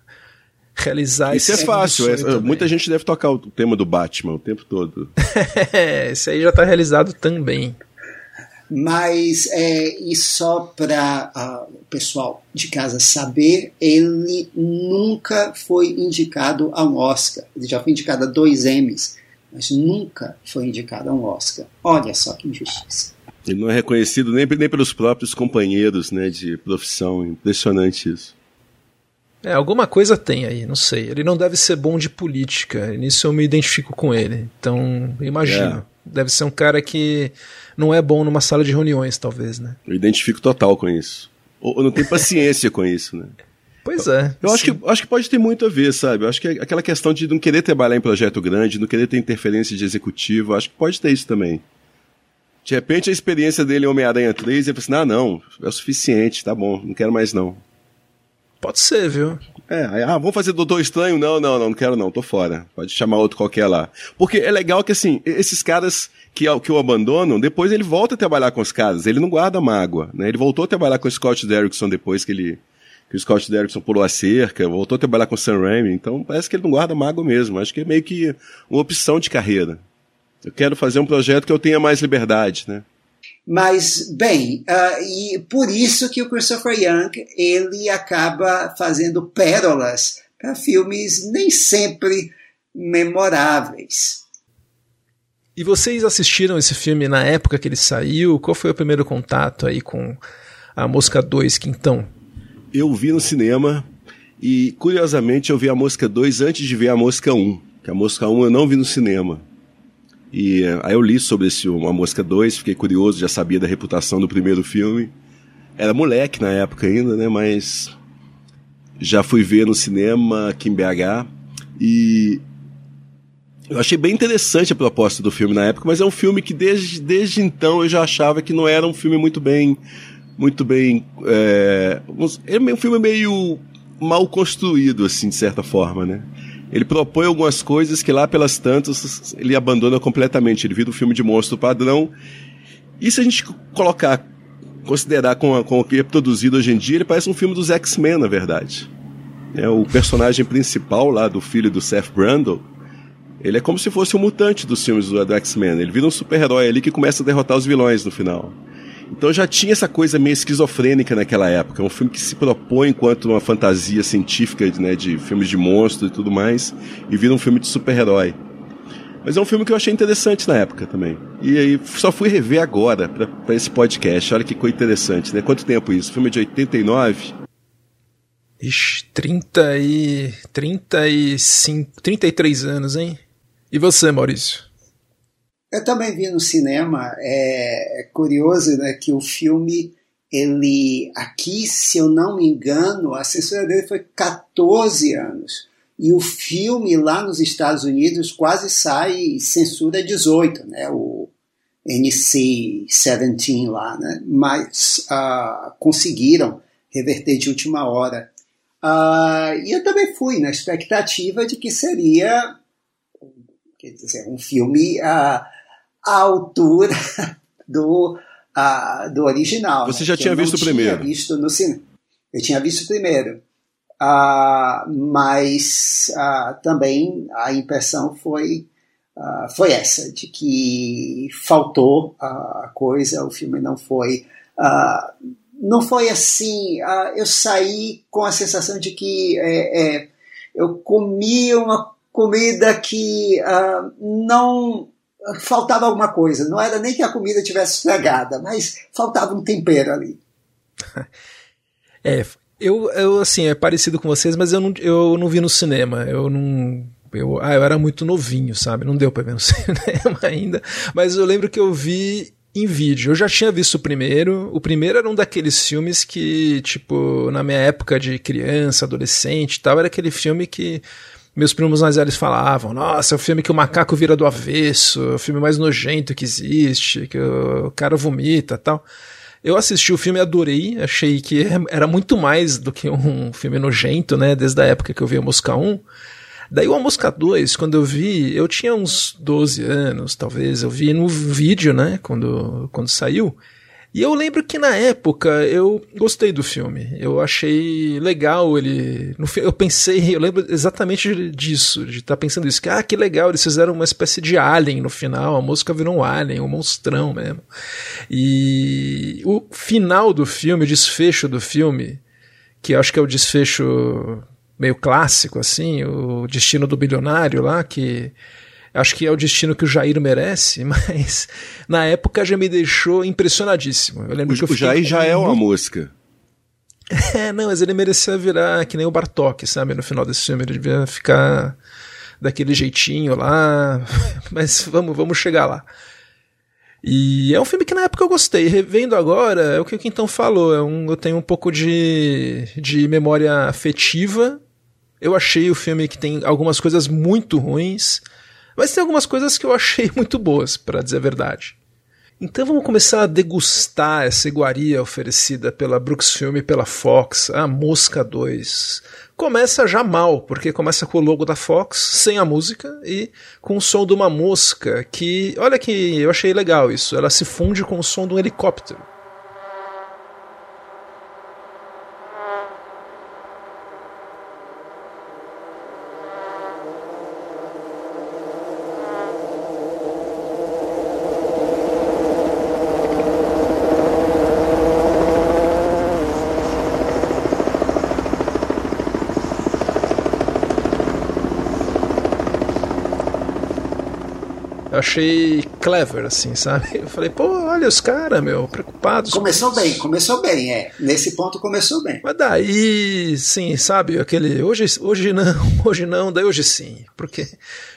realizar
Isso é fácil. É, muita gente deve tocar o tema do Batman o tempo todo.
é, esse aí já está realizado também.
Mas, é, e só para uh, ah, o pessoal de casa saber, ele nunca foi indicado a um Oscar. Ele já foi indicado a dois Emmys, mas nunca foi indicado a um Oscar. Olha só que injustiça.
Ele não é reconhecido nem, nem pelos próprios companheiros né, de profissão. Impressionante isso.
É, alguma coisa tem aí, não sei. Ele não deve ser bom de política, nisso eu me identifico com ele. Então, imagino. É. Deve ser um cara que não é bom numa sala de reuniões, talvez, né?
Eu identifico total com isso. Ou, não tem paciência com isso, né?
Pois é.
Eu acho que, acho que pode ter muito a ver, sabe? Eu acho que é aquela questão de não querer trabalhar em projeto grande, não querer ter interferência de executivo, acho que pode ter isso também. De repente a experiência dele em Homem-Aranha 3, ele fala assim: ah, não, é o suficiente, tá bom, não quero mais não.
Pode ser, viu?
É, ah, vamos fazer Doutor Estranho? Não, não, não, não quero não, tô fora. Pode chamar outro qualquer lá. Porque é legal que, assim, esses caras que, que o abandonam, depois ele volta a trabalhar com os caras, ele não guarda mágoa, né? Ele voltou a trabalhar com o Scott Derrickson depois que ele que o Scott Derrickson pulou a cerca, voltou a trabalhar com o Sam Raimi, então parece que ele não guarda mágoa mesmo. Acho que é meio que uma opção de carreira. Eu quero fazer um projeto que eu tenha mais liberdade, né?
Mas, bem, uh, e por isso que o Christopher Young ele acaba fazendo pérolas para filmes nem sempre memoráveis.
E vocês assistiram esse filme na época que ele saiu? Qual foi o primeiro contato aí com a Mosca 2, Quintão?
Eu vi no cinema e, curiosamente, eu vi a Mosca 2 antes de ver a Mosca 1. Que a Mosca 1 eu não vi no cinema. E aí eu li sobre esse Uma Mosca 2, fiquei curioso, já sabia da reputação do primeiro filme. Era moleque na época ainda, né? Mas já fui ver no cinema aqui em BH e eu achei bem interessante a proposta do filme na época, mas é um filme que desde, desde então eu já achava que não era um filme muito bem muito bem é, é um filme meio mal construído assim de certa forma, né? Ele propõe algumas coisas que lá pelas tantas ele abandona completamente. Ele vira um filme de monstro padrão. E se a gente colocar considerar com, com o que é produzido hoje em dia, ele parece um filme dos X-Men, na verdade. É, o personagem principal lá do filho do Seth Brundle, ele é como se fosse um mutante dos filmes do, do X-Men. Ele vira um super-herói ali que começa a derrotar os vilões no final. Então já tinha essa coisa meio esquizofrênica naquela época. É um filme que se propõe enquanto uma fantasia científica né, de filmes de monstros e tudo mais, e vira um filme de super-herói. Mas é um filme que eu achei interessante na época também. E aí só fui rever agora para esse podcast. Olha que coisa interessante, né? Quanto tempo isso? Filme de 89.
Ixi, 30 e. 35. 33 anos, hein? E você, Maurício?
Eu também vi no cinema. É, é curioso né, que o filme, ele aqui, se eu não me engano, a censura dele foi 14 anos. E o filme lá nos Estados Unidos quase sai censura 18, né? O NC-17 lá, né? Mas uh, conseguiram reverter de última hora. Uh, e eu também fui na expectativa de que seria quer dizer, um filme à, à altura do, do original.
Você né? já tinha visto o primeiro?
Tinha visto no cinema. Eu tinha visto o primeiro. Uh, mas uh, também a impressão foi, uh, foi essa, de que faltou a coisa, o filme não foi. não foi assim. eu saí com a sensação de que é, é, eu comi uma comida que uh, não faltava alguma coisa. Não era nem que a comida tivesse estragada, mas faltava um tempero ali.
É, eu, eu assim, é parecido com vocês, mas eu não, eu não vi no cinema. Eu não. Eu, ah, eu era muito novinho, sabe? Não deu pra ver no cinema ainda. Mas eu lembro que eu vi em vídeo. Eu já tinha visto o primeiro. O primeiro era um daqueles filmes que, tipo, na minha época de criança, adolescente e tal, era aquele filme que meus primos mais velhos falavam: Nossa, é o filme que o macaco vira do avesso, é o filme mais nojento que existe, que o cara vomita tal. Eu assisti o filme adorei, achei que era muito mais do que um filme nojento, né? Desde a época que eu vi a Mosca 1. Daí o Mosca 2, quando eu vi, eu tinha uns 12 anos, talvez, eu vi no vídeo, né? Quando, quando saiu. E eu lembro que na época eu gostei do filme. Eu achei legal ele. Eu pensei, eu lembro exatamente disso, de estar tá pensando isso. Que, ah, que legal, eles fizeram uma espécie de alien no final. A música virou um alien, um monstrão mesmo. E o final do filme, o desfecho do filme, que eu acho que é o desfecho meio clássico, assim, o destino do bilionário lá, que Acho que é o destino que o Jair merece, mas na época já me deixou impressionadíssimo. Eu lembro
o,
que eu o
Jair já é uma música.
É, não, mas ele merecia virar que nem o Bartok, sabe? No final desse filme, ele devia ficar daquele jeitinho lá. Mas vamos, vamos chegar lá. E é um filme que na época eu gostei. Revendo agora, é o que o Quintão falou. É um, eu tenho um pouco de, de memória afetiva. Eu achei o filme que tem algumas coisas muito ruins. Mas tem algumas coisas que eu achei muito boas, para dizer a verdade. Então vamos começar a degustar essa iguaria oferecida pela Brooks Film e pela Fox, a Mosca 2. Começa já mal, porque começa com o logo da Fox, sem a música, e com o som de uma mosca que, olha que eu achei legal isso, ela se funde com o som de um helicóptero. Achei clever, assim, sabe? Eu falei, pô, olha os caras, meu, preocupados.
Começou bem, começou bem, é. Nesse ponto começou bem.
Mas daí, sim, sabe, aquele hoje, hoje não, hoje não, daí hoje sim. Porque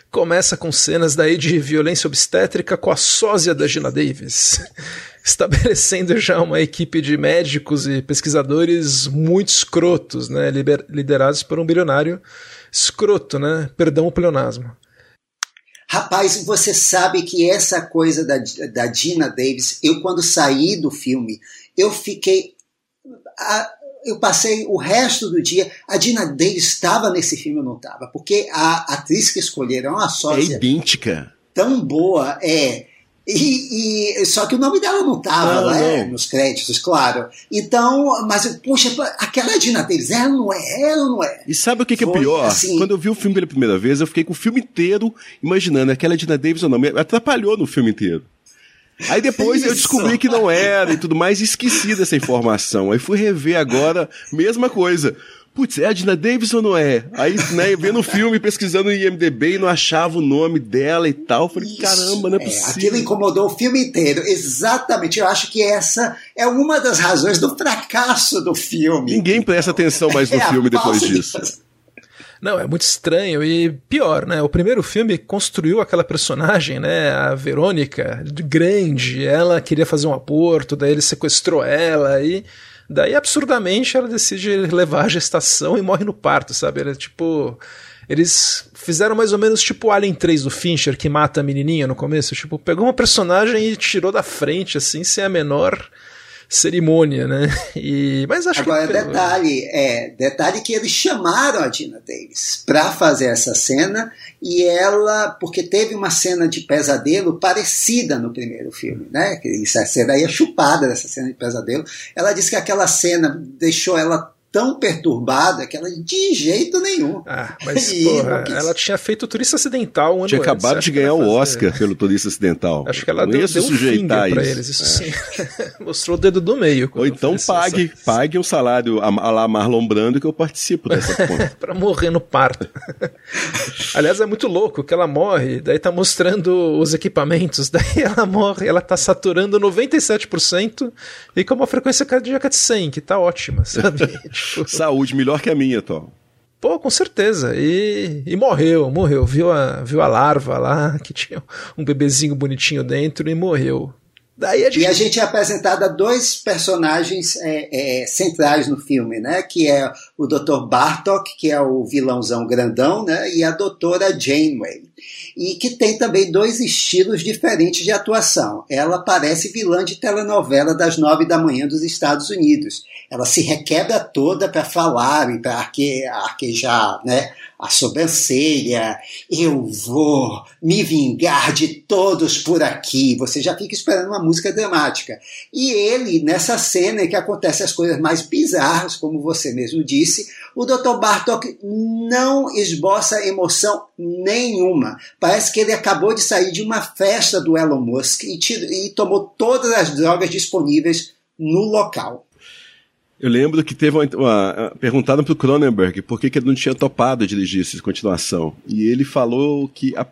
começa com cenas daí de violência obstétrica com a sósia da Gina Davis. Estabelecendo já uma equipe de médicos e pesquisadores muito escrotos, né? Liderados por um bilionário escroto, né? Perdão o pleonasmo.
Rapaz, você sabe que essa coisa da, da Dina Davis, eu quando saí do filme, eu fiquei. A, eu passei o resto do dia. A Dina Davis estava nesse filme ou não estava? Porque a atriz que escolheram, a sócia.
É idêntica.
Tão boa, é. E, e, só que o nome dela não estava né, nos créditos, claro. Então, mas, poxa, aquela Dina Davis, ela não é, ela não é.
E sabe o que, que é pior? Assim... Quando eu vi o filme pela primeira vez, eu fiquei com o filme inteiro imaginando aquela Dina Davis ou não. Me atrapalhou no filme inteiro. Aí depois Isso. eu descobri que não era e tudo mais, e esqueci dessa informação. Aí fui rever agora, mesma coisa putz, é a Dina Davis ou não é? Aí, né, vendo o filme, pesquisando no IMDB e não achava o nome dela e tal. Falei, Isso, caramba, não é, é possível.
Aquilo incomodou o filme inteiro. Exatamente. Eu acho que essa é uma das razões do fracasso do filme.
Ninguém presta atenção mais no é filme depois disso.
Não, é muito estranho e pior, né? O primeiro filme construiu aquela personagem, né? A Verônica, grande, ela queria fazer um aborto, daí ele sequestrou ela e Daí, absurdamente, ela decide levar a gestação e morre no parto, sabe? Era tipo. Eles fizeram mais ou menos tipo Alien 3 do Fincher, que mata a menininha no começo. Tipo, pegou uma personagem e tirou da frente, assim, sem a menor cerimônia, né? E, mas acho
Agora, que... detalhe, é, detalhe que eles chamaram a Dina Davis para fazer essa cena e ela, porque teve uma cena de pesadelo parecida no primeiro filme, né? Essa cena aí é chupada dessa cena de pesadelo. Ela disse que aquela cena deixou ela tão perturbada que ela de jeito nenhum.
Ah, mas porra, ela tinha feito o Turista Acidental um ano
Tinha antes. acabado de ganhar o Oscar pelo Turista Acidental.
Acho que ela deu, deu um finger pra eles, isso é. sim. Mostrou o dedo do meio.
Ou então pague, essa... pague um salário a, a lá Marlon Brando que eu participo dessa conta.
pra morrer no parto. Aliás, é muito louco que ela morre, daí tá mostrando os equipamentos, daí ela morre, ela tá saturando 97% e com uma frequência cardíaca de 100, que tá ótima, sabe?
Saúde melhor que a minha, Tom.
Pô, com certeza. E, e morreu, morreu. Viu a, viu a larva lá, que tinha um bebezinho bonitinho dentro e morreu.
Daí a gente... E a gente é apresentado a dois personagens é, é, centrais no filme, né? Que é o Dr. Bartok, que é o vilãozão grandão, né? E a doutora Janeway. E que tem também dois estilos diferentes de atuação. Ela parece vilã de telenovela das nove da manhã dos Estados Unidos. Ela se requebra toda para falar e para arque, arquejar, né? a sobrancelha, eu vou me vingar de todos por aqui. Você já fica esperando uma música dramática. E ele, nessa cena em que acontecem as coisas mais bizarras, como você mesmo disse, o Dr. Bartok não esboça emoção nenhuma. Parece que ele acabou de sair de uma festa do Elon Musk e, e tomou todas as drogas disponíveis no local.
Eu lembro que teve uma, uma perguntada pro Cronenberg por que, que ele não tinha topado dirigir essa continuação. E ele falou que a,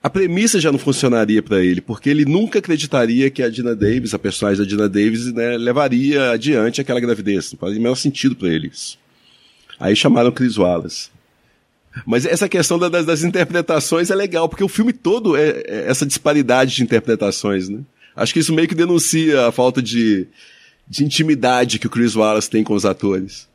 a premissa já não funcionaria para ele, porque ele nunca acreditaria que a Dina Davis, a personagem da Dina Davis, né, levaria adiante aquela gravidez. Não fazia o menor sentido para eles. Aí chamaram Chris Wallace. Mas essa questão das, das, interpretações é legal, porque o filme todo é, é essa disparidade de interpretações, né? Acho que isso meio que denuncia a falta de, de intimidade que o Chris Wallace tem com os atores.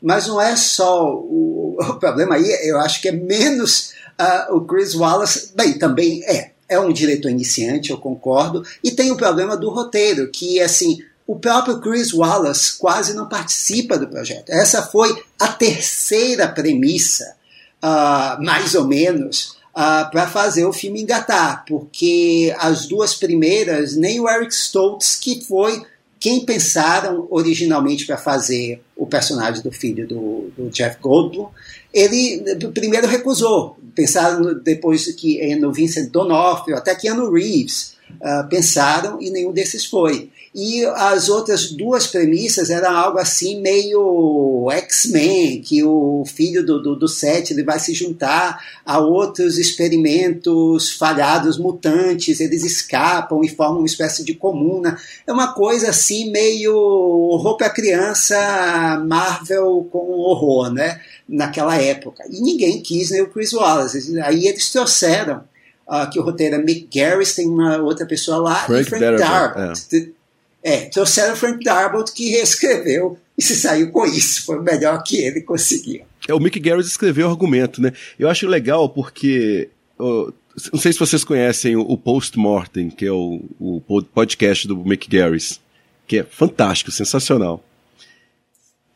Mas não é só o, o problema aí, eu acho que é menos uh, o Chris Wallace. Bem, também é. É um diretor iniciante, eu concordo. E tem o problema do roteiro, que assim, o próprio Chris Wallace quase não participa do projeto. Essa foi a terceira premissa, uh, mais ou menos, uh, para fazer o filme engatar, porque as duas primeiras, nem o Eric Stoltz, que foi quem pensaram originalmente para fazer o personagem do filho do, do, Jeff Goldblum, ele primeiro recusou. Pensaram depois que no Vincent D'Onofrio, até que no Reeves, uh, pensaram e nenhum desses foi. E as outras duas premissas eram algo assim meio X-Men, que o filho do, do, do Seth ele vai se juntar a outros experimentos falhados mutantes, eles escapam e formam uma espécie de comuna. É uma coisa assim meio horror para criança, Marvel com horror, né? Naquela época. E ninguém quis nem o Chris Wallace. Aí eles trouxeram uh, que o roteiro é Mick Garris, tem uma outra pessoa lá,
Frank e Frank Darabont.
É. É, trouxeram Frank Darabont que reescreveu e se saiu com isso. Foi o melhor que ele conseguiu.
É, o Mick Garris escreveu o argumento, né? Eu acho legal porque. Uh, não sei se vocês conhecem o Postmortem, que é o, o podcast do Mick Garris, que é fantástico, sensacional.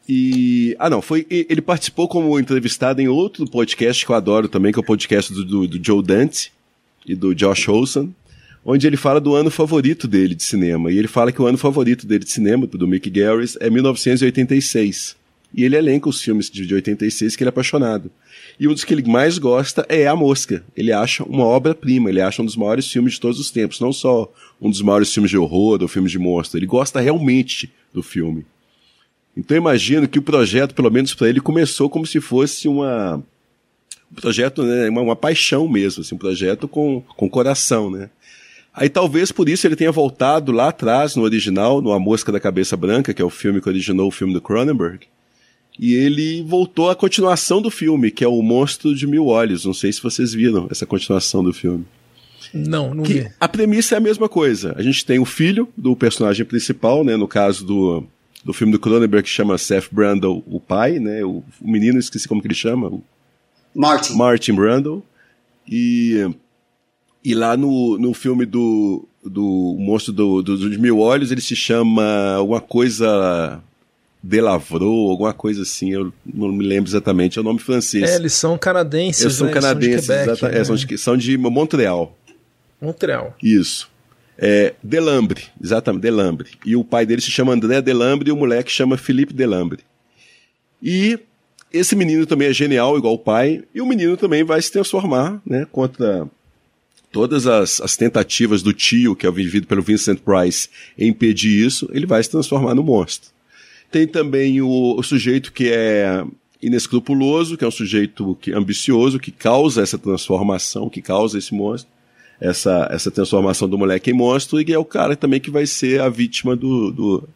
E. Ah, não, foi. Ele participou como entrevistado em outro podcast que eu adoro também, que é o podcast do, do, do Joe Dante e do Josh Olson onde ele fala do ano favorito dele de cinema. E ele fala que o ano favorito dele de cinema, do Mick Garris, é 1986. E ele elenca os filmes de 86 que ele é apaixonado. E um dos que ele mais gosta é A Mosca. Ele acha uma obra-prima, ele acha um dos maiores filmes de todos os tempos. Não só um dos maiores filmes de horror ou filmes de monstro. Ele gosta realmente do filme. Então imagino que o projeto, pelo menos para ele, começou como se fosse uma um projeto, né, uma, uma paixão mesmo, assim, um projeto com, com coração, né? Aí talvez por isso ele tenha voltado lá atrás, no original, no A Mosca da Cabeça Branca, que é o filme que originou o filme do Cronenberg. E ele voltou à continuação do filme, que é o Monstro de Mil Olhos. Não sei se vocês viram essa continuação do filme.
Não, não
que
vi.
A premissa é a mesma coisa. A gente tem o filho do personagem principal, né? No caso do, do filme do Cronenberg, que chama Seth Brandle, o pai, né? O, o menino, esqueci como que ele chama.
Martin.
Martin Brandle. E e lá no, no filme do, do Monstro do, do, dos Mil Olhos, ele se chama alguma coisa Delavro, alguma coisa assim, eu não me lembro exatamente, é o nome francês.
É, eles são canadenses,
Eles são
né?
canadenses,
são de Quebec,
exata- é,
né?
são, de, são de Montreal.
Montreal.
Isso. É, Delambre, exatamente, Delambre. E o pai dele se chama André Delambre e o moleque chama Felipe Delambre. E esse menino também é genial, igual o pai, e o menino também vai se transformar, né, contra todas as, as tentativas do tio, que é vivido pelo Vincent Price, em impedir isso, ele vai se transformar no monstro. Tem também o, o sujeito que é inescrupuloso, que é um sujeito que, ambicioso, que causa essa transformação, que causa esse monstro, essa, essa transformação do moleque em monstro, e é o cara também que vai ser a vítima do, do,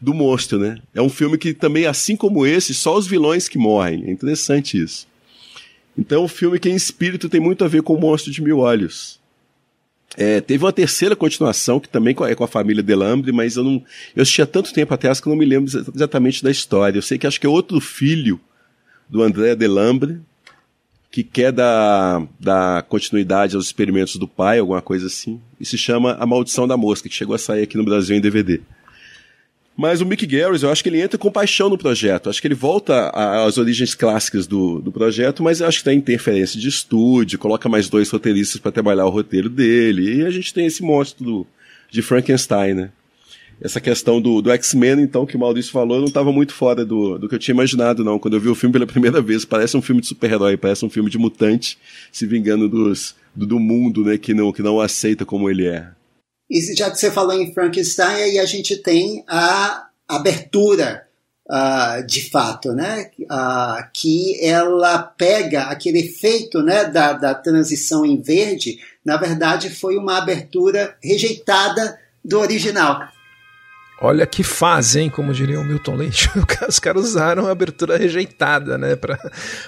do monstro, né? É um filme que também, assim como esse, só os vilões que morrem. É interessante isso. Então, é um filme que em espírito tem muito a ver com o Monstro de Mil Olhos. É, teve uma terceira continuação, que também é com a família Delambre, mas eu não. Eu assisti há tanto tempo atrás que eu não me lembro exa- exatamente da história. Eu sei que acho que é outro filho do André Delambre, que quer dar, dar continuidade aos experimentos do pai, alguma coisa assim. E se chama A Maldição da Mosca, que chegou a sair aqui no Brasil em DVD. Mas o Mick Garris, eu acho que ele entra com paixão no projeto. Acho que ele volta às origens clássicas do, do projeto, mas acho que tem interferência de estúdio, coloca mais dois roteiristas para trabalhar o roteiro dele, e a gente tem esse monstro do, de Frankenstein, né? Essa questão do, do X-Men, então, que o Maurício falou, não estava muito fora do, do que eu tinha imaginado, não. Quando eu vi o filme pela primeira vez, parece um filme de super-herói, parece um filme de mutante se vingando dos, do, do mundo, né, que não, que não aceita como ele é.
E já que você falou em Frankenstein, aí a gente tem a abertura ah, de fato, né? Ah, que ela pega aquele efeito né, da, da transição em verde, na verdade foi uma abertura rejeitada do original.
Olha que fase, hein? Como diria o Milton Leite. Os caras usaram a abertura rejeitada, né? Pra,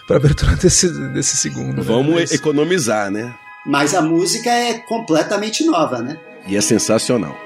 pra abertura desse, desse segundo. né?
Vamos
Mas-
economizar, né?
Mas a música é completamente nova, né?
E é sensacional.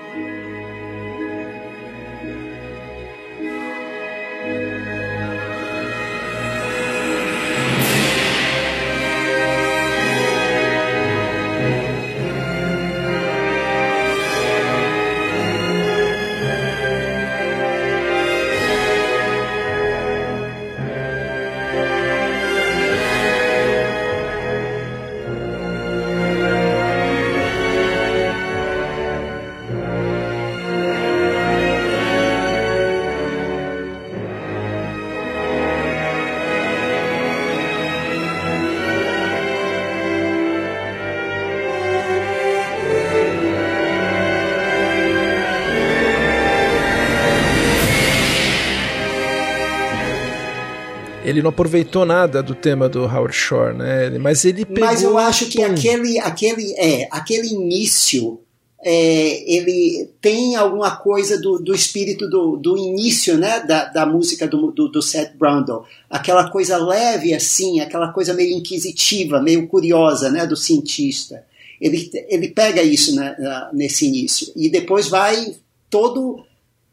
Ele não aproveitou nada do tema do Howard Shore, né? Mas ele pegou.
Mas eu acho que aquele, aquele, é, aquele início, é, ele tem alguma coisa do, do espírito do, do início, né, da, da música do, do, do Seth Brundle. Aquela coisa leve assim, aquela coisa meio inquisitiva, meio curiosa, né, do cientista. Ele, ele pega isso né, nesse início e depois vai todo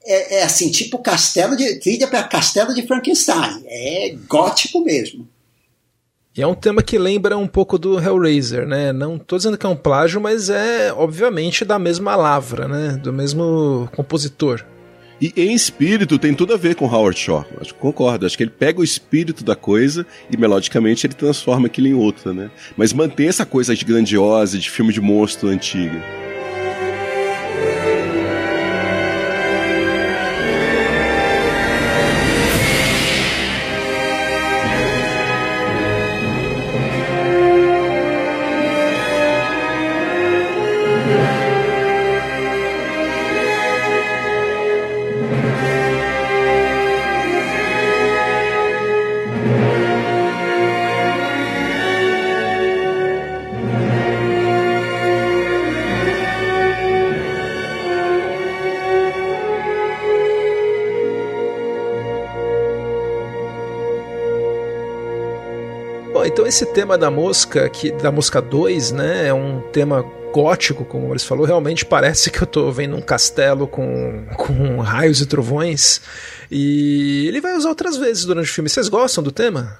é, é assim, tipo castelo de trilha para castelo de Frankenstein. É gótico mesmo.
E é um tema que lembra um pouco do Hellraiser, né? Não tô dizendo que é um plágio, mas é obviamente da mesma lavra, né? Do mesmo compositor.
E em espírito tem tudo a ver com Howard Shore. Acho que concordo. Acho que ele pega o espírito da coisa e melodicamente ele transforma aquilo em outra, né? Mas mantém essa coisa de grandiosa, de filme de monstro antiga.
Então esse tema da mosca, que da mosca 2, né, é um tema gótico, como eles falou, realmente parece que eu tô vendo um castelo com, com raios e trovões. E ele vai usar outras vezes durante o filme. Vocês gostam do tema?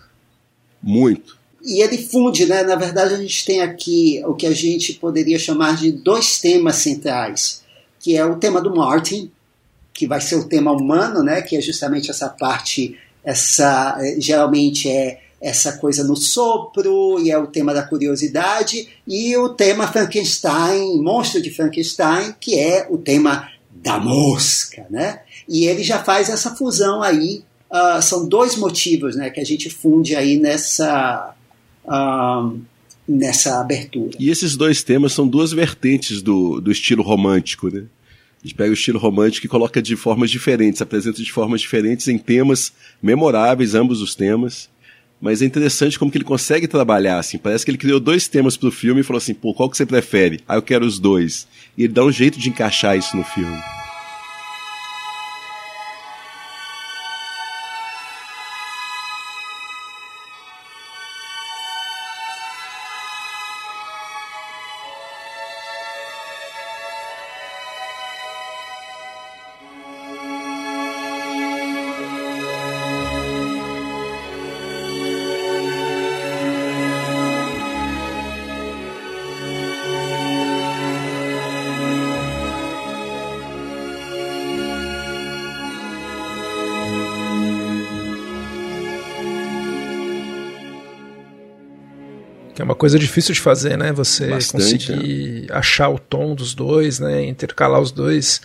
Muito.
E ele funde, né? Na verdade, a gente tem aqui o que a gente poderia chamar de dois temas centrais, que é o tema do Martin, que vai ser o tema humano, né? Que é justamente essa parte, essa geralmente é essa coisa no sopro, e é o tema da curiosidade, e o tema Frankenstein, monstro de Frankenstein, que é o tema da mosca, né? E ele já faz essa fusão aí, uh, são dois motivos, né, que a gente funde aí nessa uh, nessa abertura.
E esses dois temas são duas vertentes do, do estilo romântico, né? A gente pega o estilo romântico e coloca de formas diferentes, apresenta de formas diferentes em temas memoráveis, ambos os temas. Mas é interessante como que ele consegue trabalhar, assim. Parece que ele criou dois temas pro filme e falou assim, pô, qual que você prefere? Ah, eu quero os dois. E ele dá um jeito de encaixar isso no filme.
Coisa difícil de fazer, né? Você
Bastante,
conseguir é. achar o tom dos dois, né? Intercalar os dois.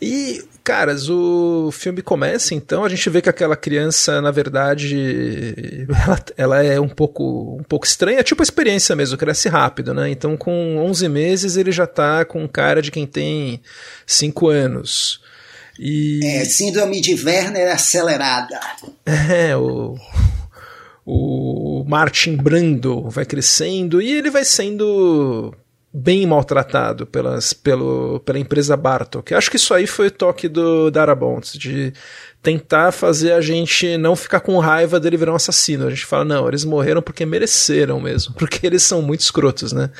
E, caras, o filme começa, então, a gente vê que aquela criança, na verdade, ela, ela, é um pouco, um pouco estranha, tipo a experiência mesmo, cresce rápido, né? Então, com 11 meses, ele já tá com cara de quem tem 5 anos. E...
É, síndrome de Werner acelerada.
É, o, o Martin Brando vai crescendo e ele vai sendo bem maltratado pelas, pelo, pela empresa Bartok. Acho que isso aí foi o toque do Darabont, de tentar fazer a gente não ficar com raiva dele virar um assassino. A gente fala, não, eles morreram porque mereceram mesmo, porque eles são muito escrotos, né?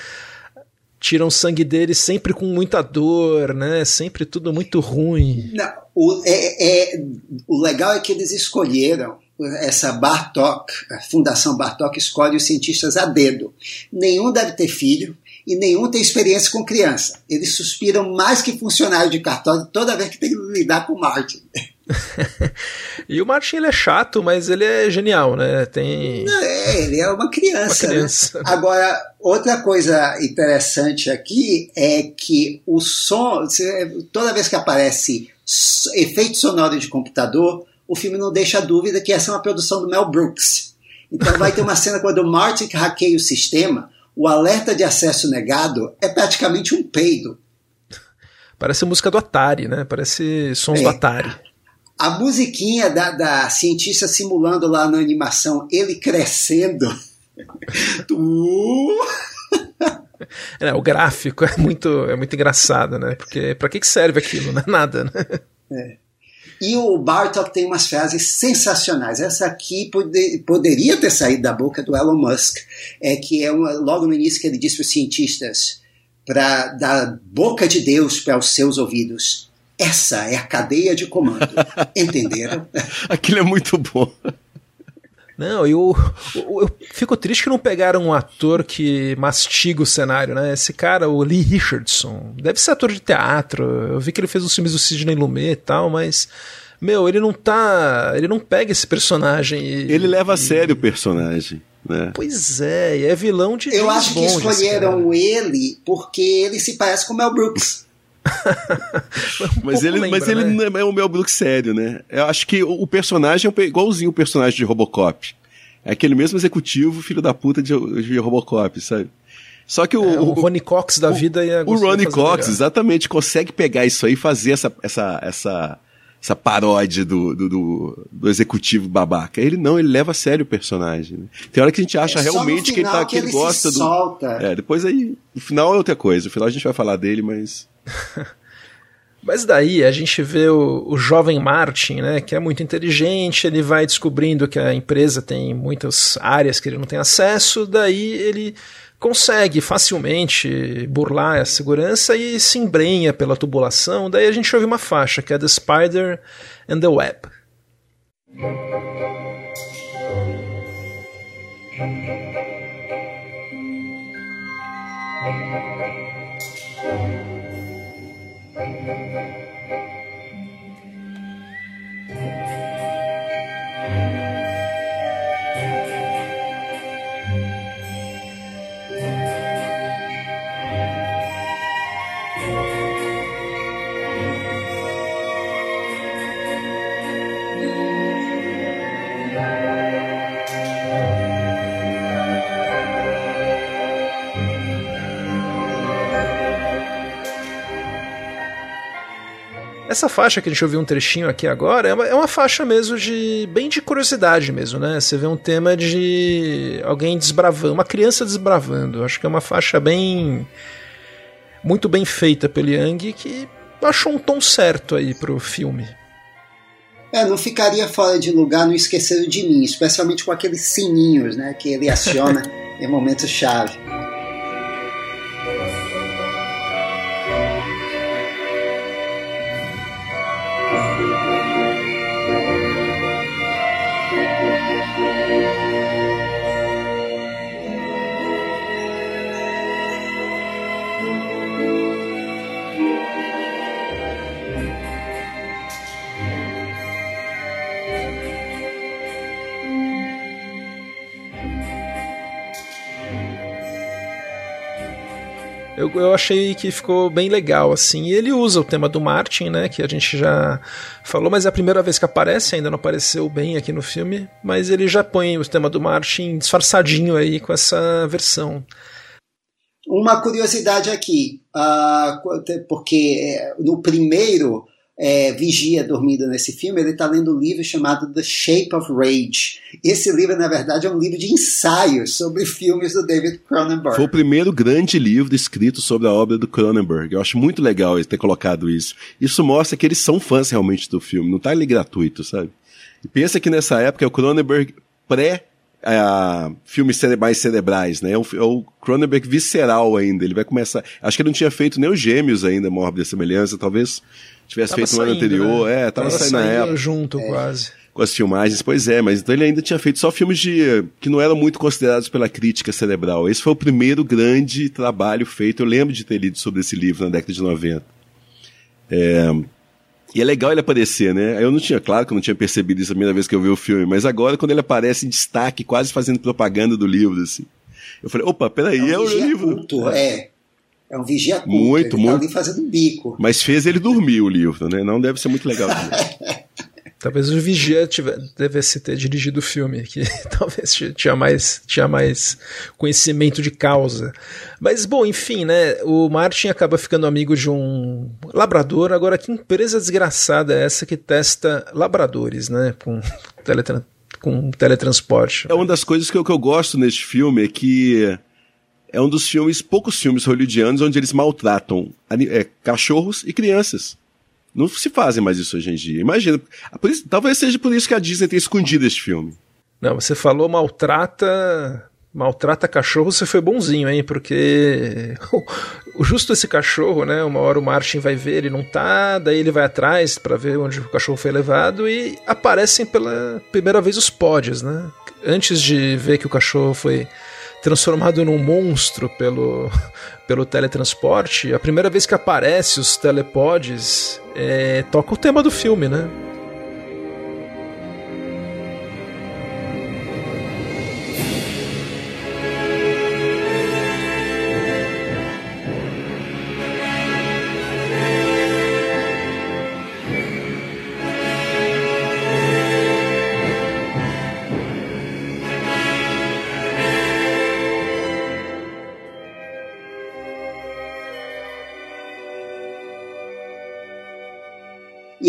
Tiram sangue deles sempre com muita dor, né? Sempre tudo muito ruim.
Não, o, é, é, o legal é que eles escolheram essa Bartok, a Fundação Bartok escolhe os cientistas a dedo. Nenhum deve ter filho e nenhum tem experiência com criança. Eles suspiram mais que funcionário de cartório toda vez que tem que lidar com o Martin.
e o Martin ele é chato, mas ele é genial, né? Tem...
É, ele é uma criança.
Uma criança.
Né? Agora, outra coisa interessante aqui é que o som, toda vez que aparece efeito sonoro de computador, o filme não deixa dúvida que essa é uma produção do Mel Brooks. Então vai ter uma cena quando o Martin hackeia o sistema, o alerta de acesso negado é praticamente um peido.
Parece música do Atari, né? Parece sons é. do Atari.
A musiquinha da, da cientista simulando lá na animação, ele crescendo.
é, o gráfico é muito, é muito engraçado, né? Porque para que, serve aquilo? Não é nada, né?
É. E o Bartok tem umas frases sensacionais. Essa aqui pode, poderia ter saído da boca do Elon Musk, é que é uma, logo no início que ele disse para os cientistas, para dar boca de Deus para os seus ouvidos. Essa é a cadeia de comando. Entenderam?
Aquilo é muito bom.
Não, eu, eu, eu, fico triste que não pegaram um ator que mastiga o cenário, né? Esse cara, o Lee Richardson, deve ser ator de teatro. Eu vi que ele fez os filmes do Sidney Lumet e tal, mas meu, ele não tá, ele não pega esse personagem. E,
ele leva e... a sério o personagem. Né?
Pois é, e é vilão de
Eu acho que escolheram ele porque ele se parece com o Mel Brooks.
um mas ele, lembra, mas ele né? não é o Mel Brooks sério, né? Eu acho que o personagem é igualzinho o personagem de Robocop. É aquele mesmo executivo, filho da puta de, de Robocop, sabe? Só que o, é,
o, o Ronnie Cox da
o,
vida ia
O Ronnie Cox, melhor. exatamente, consegue pegar isso aí e fazer essa, essa, essa, essa paródia do, do, do, do, executivo babaca. Ele não, ele leva a sério o personagem. Né? Tem hora que a gente acha é realmente que ele, tá, que ele, ele gosta do.
Solta.
É, depois aí. O final é outra coisa. O final a gente vai falar dele, mas.
Mas daí a gente vê o, o, jovem Martin, né, que é muito inteligente, ele vai descobrindo que a empresa tem muitas áreas que ele não tem acesso, daí ele consegue facilmente burlar a segurança e se embrenha pela tubulação. Daí a gente ouve uma faixa que é The Spider and the Web. Essa faixa que a gente ouviu um trechinho aqui agora é uma, é uma faixa mesmo de. bem de curiosidade mesmo, né? Você vê um tema de alguém desbravando, uma criança desbravando. Acho que é uma faixa bem. muito bem feita pelo Yang que achou um tom certo aí pro filme.
É, não ficaria fora de lugar no Esqueceram de Mim, especialmente com aqueles sininhos, né, que ele aciona em momentos chave.
Eu, eu achei que ficou bem legal, assim. E ele usa o tema do Martin, né, que a gente já falou, mas é a primeira vez que aparece, ainda não apareceu bem aqui no filme, mas ele já põe o tema do Martin disfarçadinho aí com essa versão.
Uma curiosidade aqui, uh, porque eh, no primeiro é, vigia dormindo nesse filme, ele está lendo um livro chamado The Shape of Rage. Esse livro, na verdade, é um livro de ensaios sobre filmes do David Cronenberg.
Foi o primeiro grande livro escrito sobre a obra do Cronenberg. Eu acho muito legal ele ter colocado isso. Isso mostra que eles são fãs realmente do filme, não está ali gratuito, sabe? E pensa que nessa época é o Cronenberg pré é, filmes cerebrais cerebrais, né? É o, é o, Cronenberg visceral ainda. Ele vai começar. Acho que ele não tinha feito nem os gêmeos ainda, Mórbida Semelhança. Talvez tivesse tava feito no ano anterior. Né? É, tava, tava saindo na época.
junto é. quase.
Com as filmagens, pois é, mas então ele ainda tinha feito só filmes de que não eram muito considerados pela crítica cerebral. Esse foi o primeiro grande trabalho feito. Eu lembro de ter lido sobre esse livro na década de 90. É, e é legal ele aparecer, né? Eu não tinha, claro que eu não tinha percebido isso a primeira vez que eu vi o filme, mas agora quando ele aparece em destaque, quase fazendo propaganda do livro, assim. Eu falei, opa, peraí, é, um é o livro.
Culto, é. É um vigia culto.
Muito,
ele
muito.
Tá ali fazendo bico.
Mas fez ele dormir o livro, né? Não deve ser muito legal.
Talvez o Vigia tivesse, devesse ter dirigido o filme, que talvez tinha mais, tinha mais conhecimento de causa. Mas, bom, enfim, né? O Martin acaba ficando amigo de um labrador. Agora, que empresa desgraçada é essa que testa labradores, né? Com, teletra com teletransporte.
É uma das coisas que eu, que eu gosto neste filme é que é um dos filmes, poucos filmes hollywoodianos onde eles maltratam é, cachorros e crianças. Não se fazem mais isso hoje em dia. Imagina. Isso, talvez seja por isso que a Disney tem escondido este filme.
Não, você falou maltrata. Maltrata cachorro, você foi bonzinho, hein? Porque justo esse cachorro, né? Uma hora o Martin vai ver, ele não tá, daí ele vai atrás para ver onde o cachorro foi levado e aparecem pela primeira vez os pods, né? Antes de ver que o cachorro foi transformado num monstro pelo, pelo teletransporte, a primeira vez que aparece os telepods, é, toca o tema do filme, né?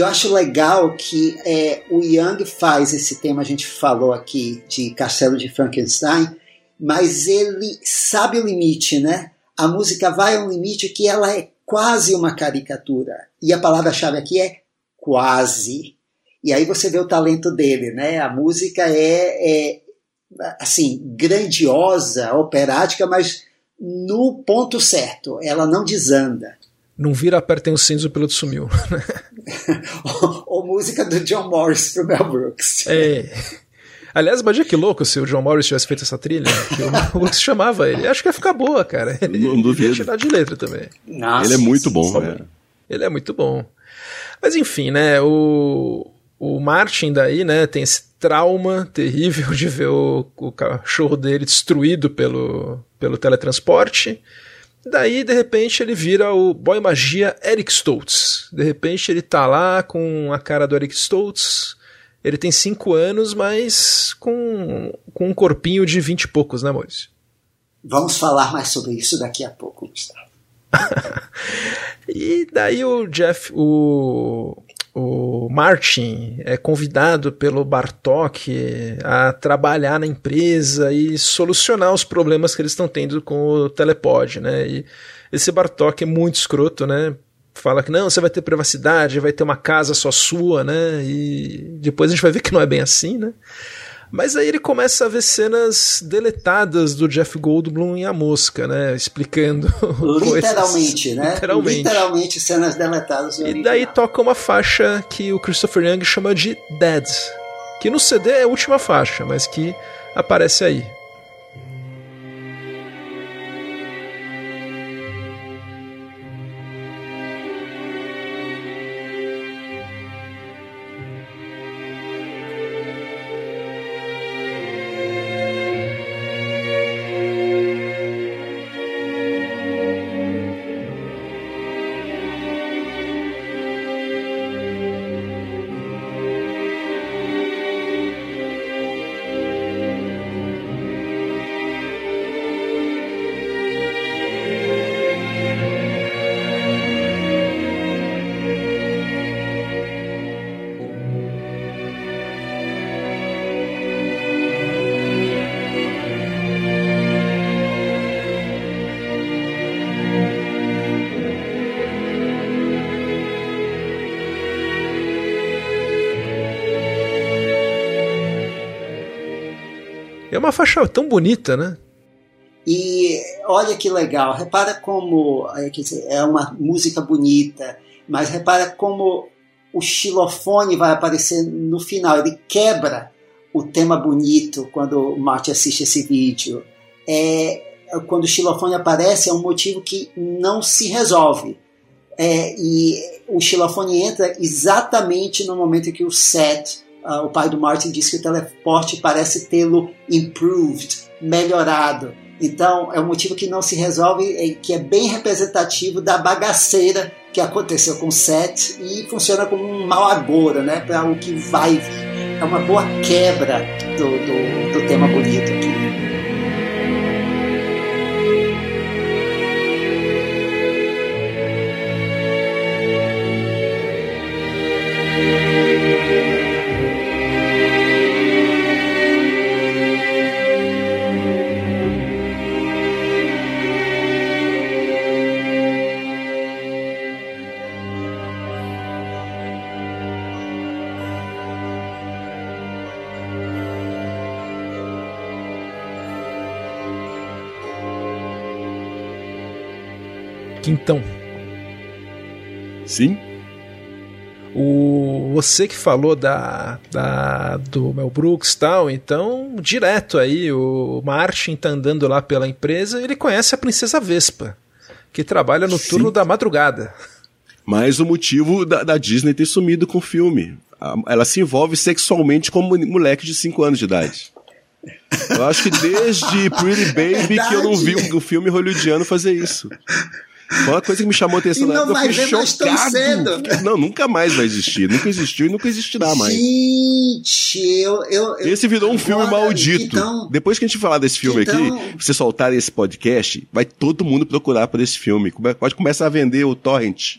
Eu acho legal que é, o Young faz esse tema, a gente falou aqui de Castelo de Frankenstein, mas ele sabe o limite, né? A música vai a um limite que ela é quase uma caricatura. E a palavra-chave aqui é quase. E aí você vê o talento dele, né? A música é, é assim, grandiosa, operática, mas no ponto certo. Ela não desanda.
Não vira, apertem o cinza, o piloto sumiu.
ou, música do John Morris pro Mel Brooks.
É. Aliás, imagina que louco se o John Morris tivesse feito essa trilha. Que o Mel Brooks chamava ele. Acho que ia ficar boa, cara. Ele
não duvido.
tirar de letra também.
Nossa, ele é muito bom, né?
Ele é muito bom. Mas enfim, né? O, o Martin daí, né, tem esse trauma terrível de ver o, o cachorro dele destruído pelo, pelo teletransporte. Daí, de repente, ele vira o boy magia Eric Stoltz. De repente, ele tá lá com a cara do Eric Stoltz. Ele tem 5 anos, mas com, com um corpinho de 20 e poucos, né, Maurício?
Vamos falar mais sobre isso daqui a pouco, Gustavo.
e daí o Jeff, o, o Martin é convidado pelo Bartok a trabalhar na empresa e solucionar os problemas que eles estão tendo com o telepod, né? E esse Bartok é muito escroto, né? Fala que não, você vai ter privacidade, vai ter uma casa só sua, né? E depois a gente vai ver que não é bem assim, né? Mas aí ele começa a ver cenas deletadas do Jeff Goldblum em A Mosca, né? Explicando.
Literalmente, coisas. né? Literalmente. Literalmente cenas deletadas.
E daí toca uma faixa que o Christopher Young chama de Dead. Que no CD é a última faixa, mas que aparece aí. É uma faixa tão bonita, né?
E olha que legal, repara como é, é uma música bonita, mas repara como o xilofone vai aparecer no final, ele quebra o tema bonito quando o Marty assiste esse vídeo. É, quando o xilofone aparece é um motivo que não se resolve. É, e o xilofone entra exatamente no momento em que o Seth uh, o pai do Martin diz que o teleporte parece tê-lo improved, melhorado. Então, é um motivo que não se resolve, que é bem representativo da bagaceira que aconteceu com Seth e funciona como um mal agora, né, para o que vai vir. É uma boa quebra do, do, do tema bonito aqui.
Sim.
O, você que falou da, da do Mel Brooks tal, então direto aí o Martin tá andando lá pela empresa, ele conhece a princesa Vespa, que trabalha no Sim. turno da madrugada.
Mas o motivo da, da, Disney ter sumido com o filme. Ela se envolve sexualmente com um moleque de 5 anos de idade. Eu acho que desde Pretty Baby que eu não vi um filme hollywoodiano fazer isso. Foi uma coisa que me chamou a atenção.
E não vai ver mais tão cedo.
Não, nunca mais vai existir. Nunca existiu e nunca existirá mais.
Gente, eu... eu,
esse virou um filme maldito. Então, Depois que a gente falar desse filme então, aqui, você soltar esse podcast, vai todo mundo procurar por esse filme. Pode começar a vender o torrent.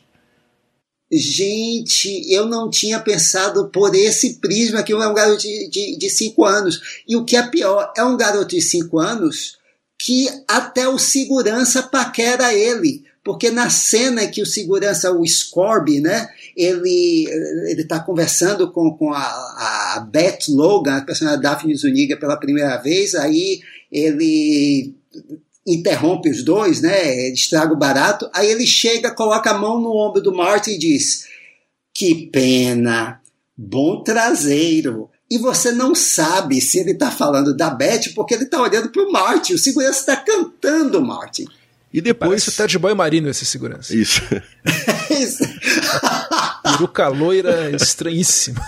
Gente, eu não tinha pensado por esse prisma que é um garoto de 5 anos. E o que é pior, é um garoto de 5 anos que até o segurança paquera ele porque na cena que o segurança, o Scorby, né, ele ele está conversando com, com a, a Beth Logan, a personagem Daphne Zuniga pela primeira vez, aí ele interrompe os dois, né, estraga o barato, aí ele chega, coloca a mão no ombro do Martin e diz, que pena, bom traseiro, e você não sabe se ele está falando da Beth porque ele está olhando para o Martin. O segurança está cantando o Martin.
E depois. Parece o Ted Boy Marino, esse segurança.
Isso.
Isso. Peruca loira estranhíssima.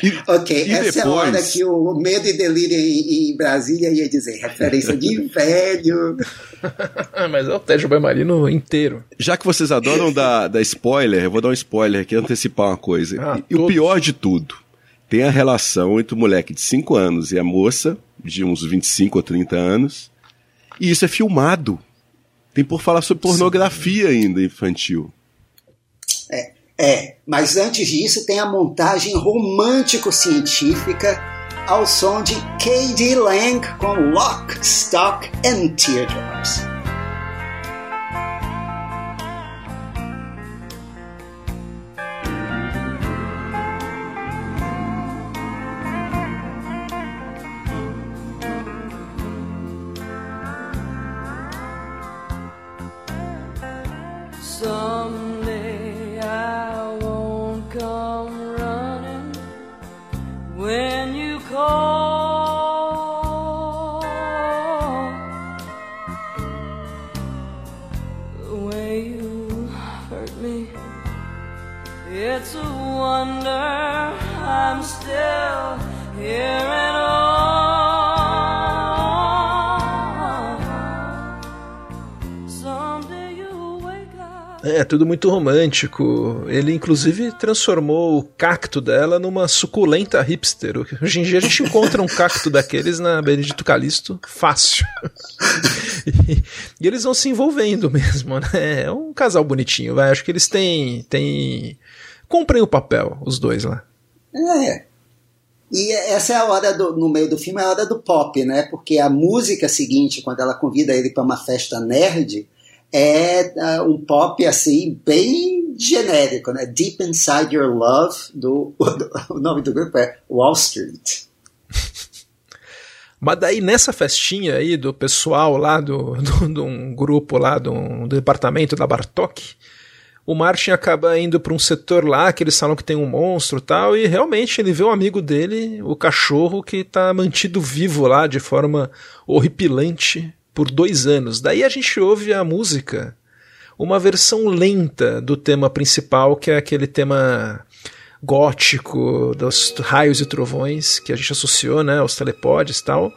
E, ok, e essa depois... é a hora que o Medo e Delírio em, em Brasília ia dizer referência de velho.
Mas é o Ted Boy Marino inteiro.
Já que vocês adoram dar, da spoiler, eu vou dar um spoiler aqui, antecipar uma coisa. Ah, e, e o pior de tudo, tem a relação entre o moleque de 5 anos e a moça de uns 25 ou 30 anos. E isso é filmado. Tem por falar sobre pornografia Sim. ainda infantil.
É, é, mas antes disso tem a montagem romântico-científica ao som de K.D. Lang com Lock, Stock and Teardrops.
É, tudo muito romântico. Ele, inclusive, transformou o cacto dela numa suculenta hipster. Hoje em dia a gente encontra um cacto daqueles na Benedito Calixto fácil. e, e, eles vão se envolvendo mesmo, né? É um casal bonitinho, vai. Acho que eles têm. têm... Comprem o papel, os dois lá.
É. E essa é a hora do, no meio do filme, é a hora do pop, né? Porque a música seguinte, quando ela convida ele para uma festa nerd, é uh, um pop assim bem genérico, né? Deep Inside Your Love, do, o nome do grupo é Wall Street.
Mas daí nessa festinha aí do pessoal lá do, do, de um grupo lá do, do departamento da Bartok, o Martin acaba indo para um setor lá que eles falam que tem um monstro tal, e realmente ele vê um amigo dele, o cachorro, que está mantido vivo lá de forma horripilante por dois anos. Daí a gente ouve a música, uma versão lenta do tema principal, que é aquele tema gótico dos raios e trovões que a gente associou, né, aos telepods e tal,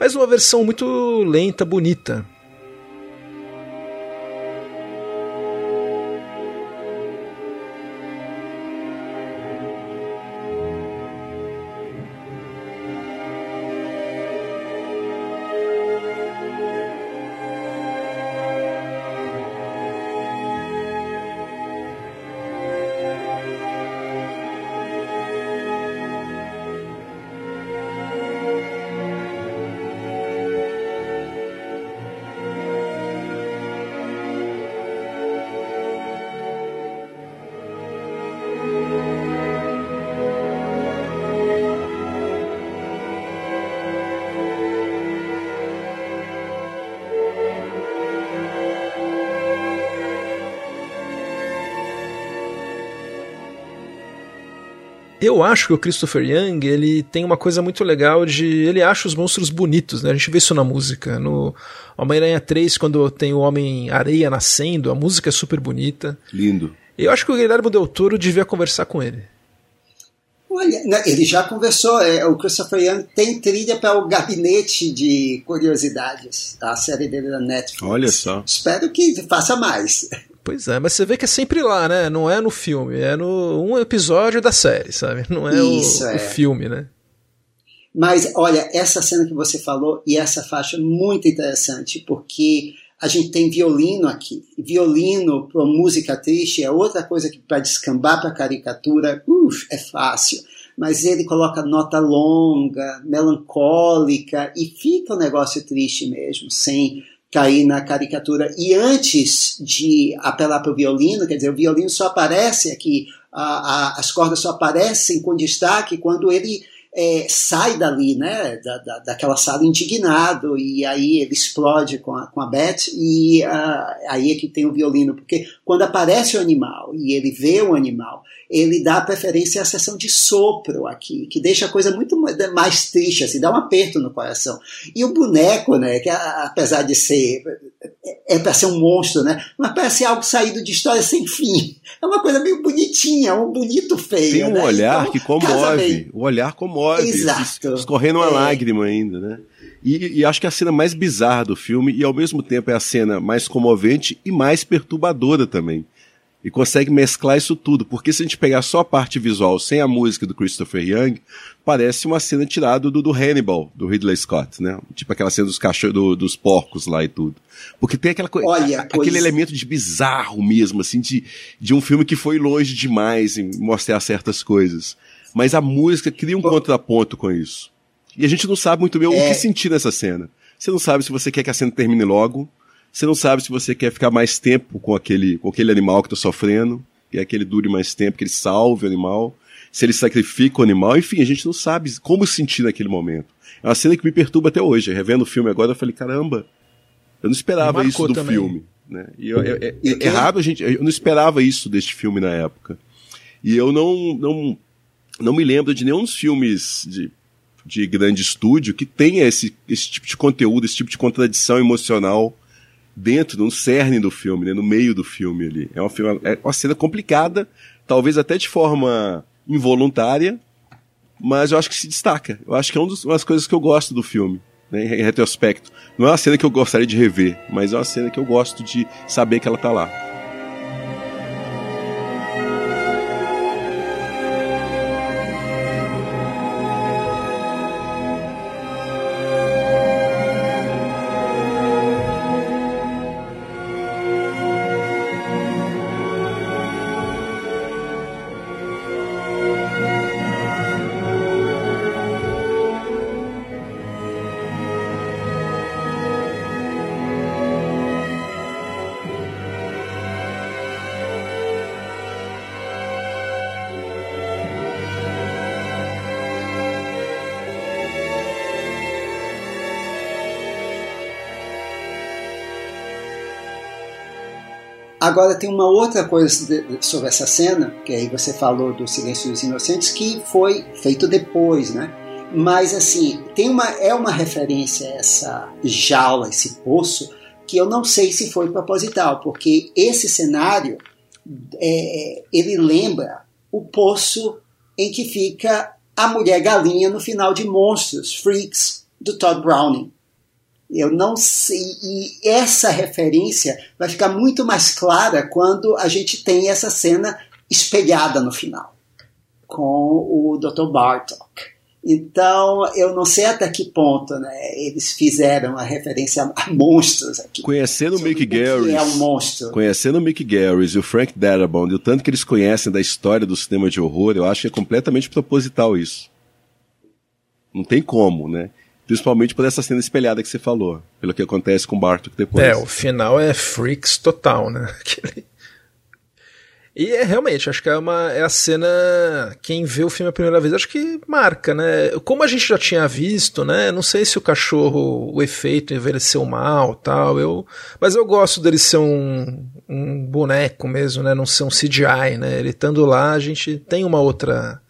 mas uma versão muito lenta, bonita. Eu acho que o Christopher Young, ele tem uma coisa muito legal de. Ele acha os monstros bonitos, né? A gente vê isso na música. No Homem-Aranha 3, quando tem o Homem-Areia nascendo, a música é super bonita.
Lindo.
Eu acho que o Guilherme Del Toro devia conversar com ele.
Olha, né, ele já conversou. É, o Christopher Young tem trilha para o Gabinete de Curiosidades, a série dele da Netflix.
Olha só.
Espero que faça mais.
Pois é, mas você vê que é sempre lá, né? Não é no filme, é no um episódio da série, sabe? Não é, Isso, o, é. o filme, né?
Mas olha, essa cena que você falou e essa faixa é muito interessante, porque a gente tem violino aqui. Violino para música triste é outra coisa que para descambar para caricatura, uf, é fácil. Mas ele coloca nota longa, melancólica e fica um negócio triste mesmo, sem cair na caricatura. E antes de apelar para o violino, quer dizer, o violino só aparece aqui, a, a, as cordas só aparecem com destaque quando ele é, sai dali, né, da, da, daquela sala indignado, e aí ele explode com a, com a Beth, e uh, aí é que tem o violino, porque quando aparece o animal e ele vê o animal, ele dá preferência à sessão de sopro aqui, que deixa a coisa muito mais triste, assim, dá um aperto no coração. E o boneco, né, que apesar de ser é, é para ser um monstro, né, mas parece algo saído de história sem fim. É uma coisa meio bonitinha, um bonito feio.
Tem um
né?
olhar então, que comove, o olhar comove,
Exato.
escorrendo uma é. lágrima ainda, né? E, e, acho que é a cena mais bizarra do filme e ao mesmo tempo é a cena mais comovente e mais perturbadora também e consegue mesclar isso tudo, porque se a gente pegar só a parte visual sem a música do Christopher Young, parece uma cena tirada do, do Hannibal, do Ridley Scott, né? Tipo aquela cena dos cachorros, do, dos porcos lá e tudo. Porque tem aquela coisa, aquele pois... elemento de bizarro mesmo, assim, de, de um filme que foi longe demais em mostrar certas coisas. Mas a música cria um contraponto com isso. E a gente não sabe muito bem é... o que sentir nessa cena. Você não sabe se você quer que a cena termine logo, você não sabe se você quer ficar mais tempo com aquele, com aquele animal que está sofrendo, que é que ele dure mais tempo, que ele salve o animal, se ele sacrifica o animal, enfim, a gente não sabe como sentir naquele momento. É uma cena que me perturba até hoje. Revendo o filme agora, eu falei, caramba, eu não esperava isso do também. filme. Né? E eu, é, é, errado a gente, eu não esperava isso deste filme na época. E eu não, não, não me lembro de nenhum dos filmes de, de grande estúdio que tenha esse, esse tipo de conteúdo, esse tipo de contradição emocional dentro, no cerne do filme, né, no meio do filme ali. É uma, é uma cena complicada, talvez até de forma involuntária, mas eu acho que se destaca. Eu acho que é uma das coisas que eu gosto do filme, né, em retrospecto. Não é uma cena que eu gostaria de rever, mas é uma cena que eu gosto de saber que ela tá lá.
Agora tem uma outra coisa sobre essa cena, que aí você falou do Silêncio dos Inocentes, que foi feito depois, né? Mas assim, tem uma, é uma referência a essa jaula, esse poço, que eu não sei se foi proposital, porque esse cenário é, ele lembra o poço em que fica a mulher galinha no final de Monstros, Freaks, do Todd Browning. Eu não sei. E essa referência vai ficar muito mais clara quando a gente tem essa cena espelhada no final, com o Dr. Bartok. Então, eu não sei até que ponto né, eles fizeram a referência a monstros aqui.
Conhecendo o Mick Garris.
É um monstro.
Conhecendo o Mick Garris e o Frank Darabont, e o tanto que eles conhecem da história do cinema de horror, eu acho que é completamente proposital isso. Não tem como, né? Principalmente por essa cena espelhada que você falou, pelo que acontece com o Bartok depois.
É, o final é freaks total, né? E é realmente, acho que é, uma, é a cena. Quem vê o filme a primeira vez, acho que marca, né? Como a gente já tinha visto, né? Não sei se o cachorro, o efeito envelheceu mal tal. Eu, mas eu gosto dele ser um, um boneco mesmo, né? Não ser um CGI, né? Ele estando lá, a gente tem uma outra.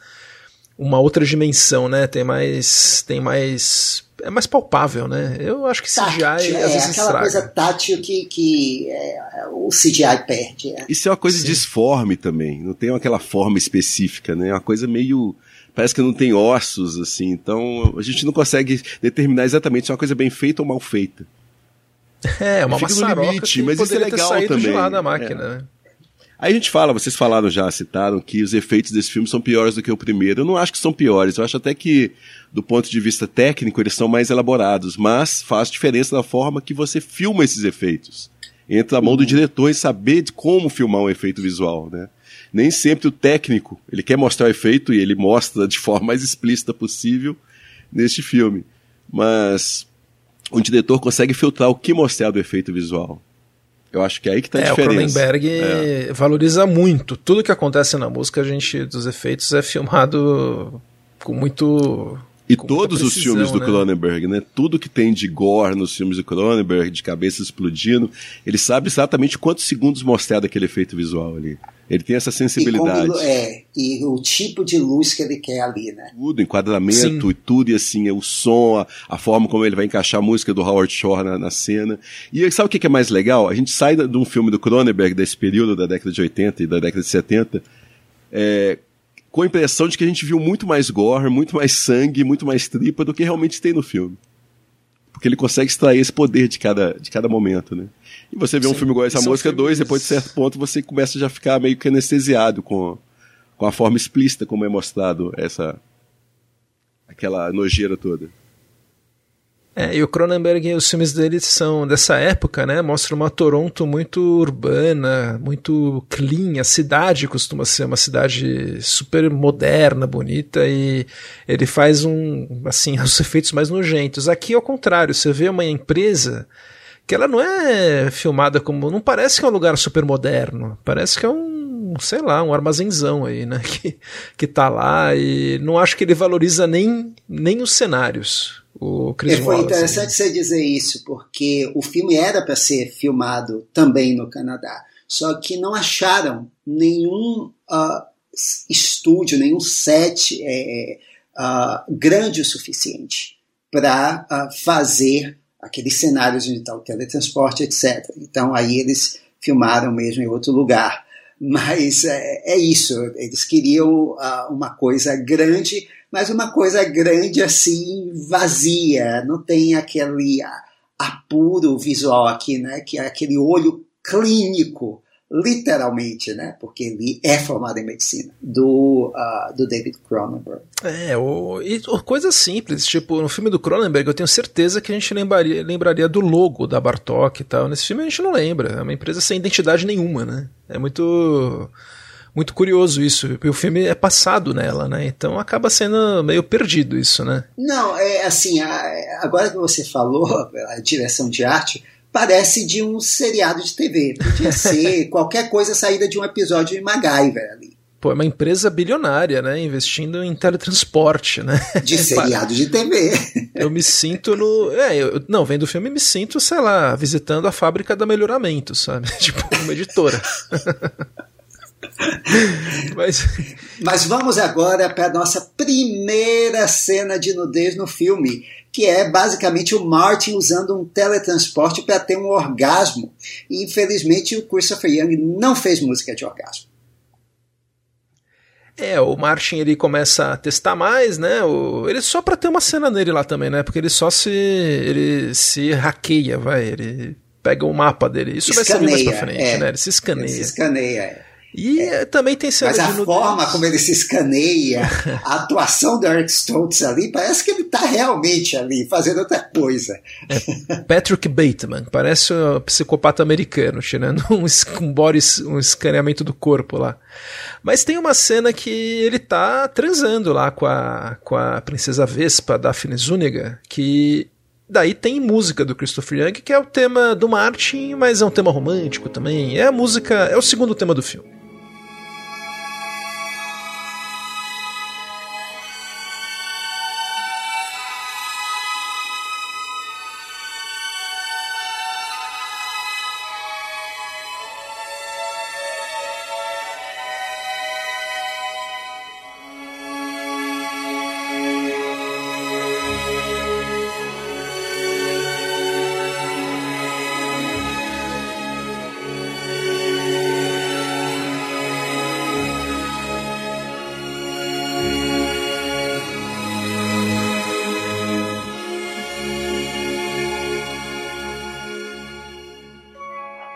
Uma outra dimensão, né? Tem mais. Tem mais é mais palpável, né? Eu acho que CGI tátil, às
é,
vezes
aquela
estraga.
coisa tátil que, que é, o CGI perde. É.
Isso é uma coisa Sim. disforme também, não tem aquela forma específica, né? É uma coisa meio parece que não tem ossos assim, então a gente não consegue determinar exatamente se é uma coisa bem feita ou mal feita.
É, uma Fica no limite, mas isso é legal também. De lá da máquina, é. né?
Aí a gente fala, vocês falaram já, citaram que os efeitos desse filme são piores do que o primeiro. Eu não acho que são piores, eu acho até que, do ponto de vista técnico, eles são mais elaborados, mas faz diferença na forma que você filma esses efeitos. Entra a mão do diretor em saber de como filmar um efeito visual, né? Nem sempre o técnico, ele quer mostrar o efeito e ele mostra de forma mais explícita possível neste filme. Mas o diretor consegue filtrar o que mostrar do efeito visual. Eu acho que é aí que está a
é,
diferença.
O Cronenberg é. valoriza muito. Tudo que acontece na música, a gente, dos efeitos, é filmado com muito.
E com todos os filmes do né? Cronenberg, né? Tudo que tem de gore nos filmes do Cronenberg, de cabeça explodindo, ele sabe exatamente quantos segundos mostrar daquele efeito visual ali. Ele tem essa sensibilidade.
E como, é, e o tipo de luz que ele quer ali, né?
Tudo, enquadramento Sim. e tudo, e assim, é o som, a, a, forma como ele vai encaixar a música do Howard Shore na, na cena. E sabe o que é mais legal? A gente sai de um filme do Cronenberg, desse período da década de 80 e da década de 70, é, com a impressão de que a gente viu muito mais gore, muito mais sangue, muito mais tripa do que realmente tem no filme. Porque ele consegue extrair esse poder de cada, de cada momento, né? E você vê Sim, um filme igual essa música 2, depois de certo ponto você começa já a ficar meio que anestesiado com, com a forma explícita como é mostrado essa aquela nojeira toda.
É, e o Cronenberg, os filmes dele são dessa época, né? Mostra uma Toronto muito urbana, muito clean. A cidade costuma ser uma cidade super moderna, bonita, e ele faz um, assim, os efeitos mais nojentos. Aqui, ao contrário, você vê uma empresa que ela não é filmada como. Não parece que é um lugar super moderno. Parece que é um, sei lá, um armazenzão aí, né? Que, que tá lá e não acho que ele valoriza nem, nem os cenários. O Chris
é, foi Wallace, interessante né? você dizer isso, porque o filme era para ser filmado também no Canadá. Só que não acharam nenhum uh, estúdio, nenhum set é, uh, grande o suficiente para uh, fazer aqueles cenários onde está o teletransporte, etc. Então aí eles filmaram mesmo em outro lugar. Mas é, é isso, eles queriam uh, uma coisa grande, mas uma coisa grande assim, vazia, não tem aquele apuro visual aqui, né? Que é aquele olho clínico literalmente, né? Porque ele é formado em medicina, do, uh, do David Cronenberg.
É, o, e coisas simples, tipo, no filme do Cronenberg eu tenho certeza que a gente lembraria, lembraria do logo da Bartok e tal. Nesse filme a gente não lembra, é uma empresa sem identidade nenhuma, né? É muito muito curioso isso. O filme é passado nela, né? Então acaba sendo meio perdido isso, né?
Não, é assim, agora que você falou, a direção de arte, parece de um seriado de TV. Podia ser qualquer coisa saída de um episódio de MacGyver ali.
Pô, é uma empresa bilionária, né? Investindo em teletransporte, né?
De seriado de TV.
Eu me sinto no. É, eu, não, vendo o filme, me sinto, sei lá, visitando a fábrica da melhoramento, sabe? Tipo, uma editora.
Mas... Mas vamos agora para a nossa primeira cena de nudez no filme que é basicamente o Martin usando um teletransporte para ter um orgasmo. E infelizmente o Christopher Young não fez música de orgasmo.
É, o Martin ele começa a testar mais, né? O, ele só para ter uma cena nele lá também, né? Porque ele só se ele se hackeia, vai, ele pega o mapa dele. Isso escaneia, vai ser mais pra frente, é, né? Ele se escaneia. Ele se
escaneia. É.
E é. também tem cena
Mas a forma como ele se escaneia, a atuação do Eric Stoltz ali, parece que ele está realmente ali fazendo outra coisa.
É Patrick Bateman, parece um psicopata americano, tirando um, um, body, um escaneamento do corpo lá. Mas tem uma cena que ele tá transando lá com a, com a princesa Vespa, Daphne Zuniga, que Daí tem música do Christopher Young, que é o tema do Martin, mas é um tema romântico também. É a música, é o segundo tema do filme.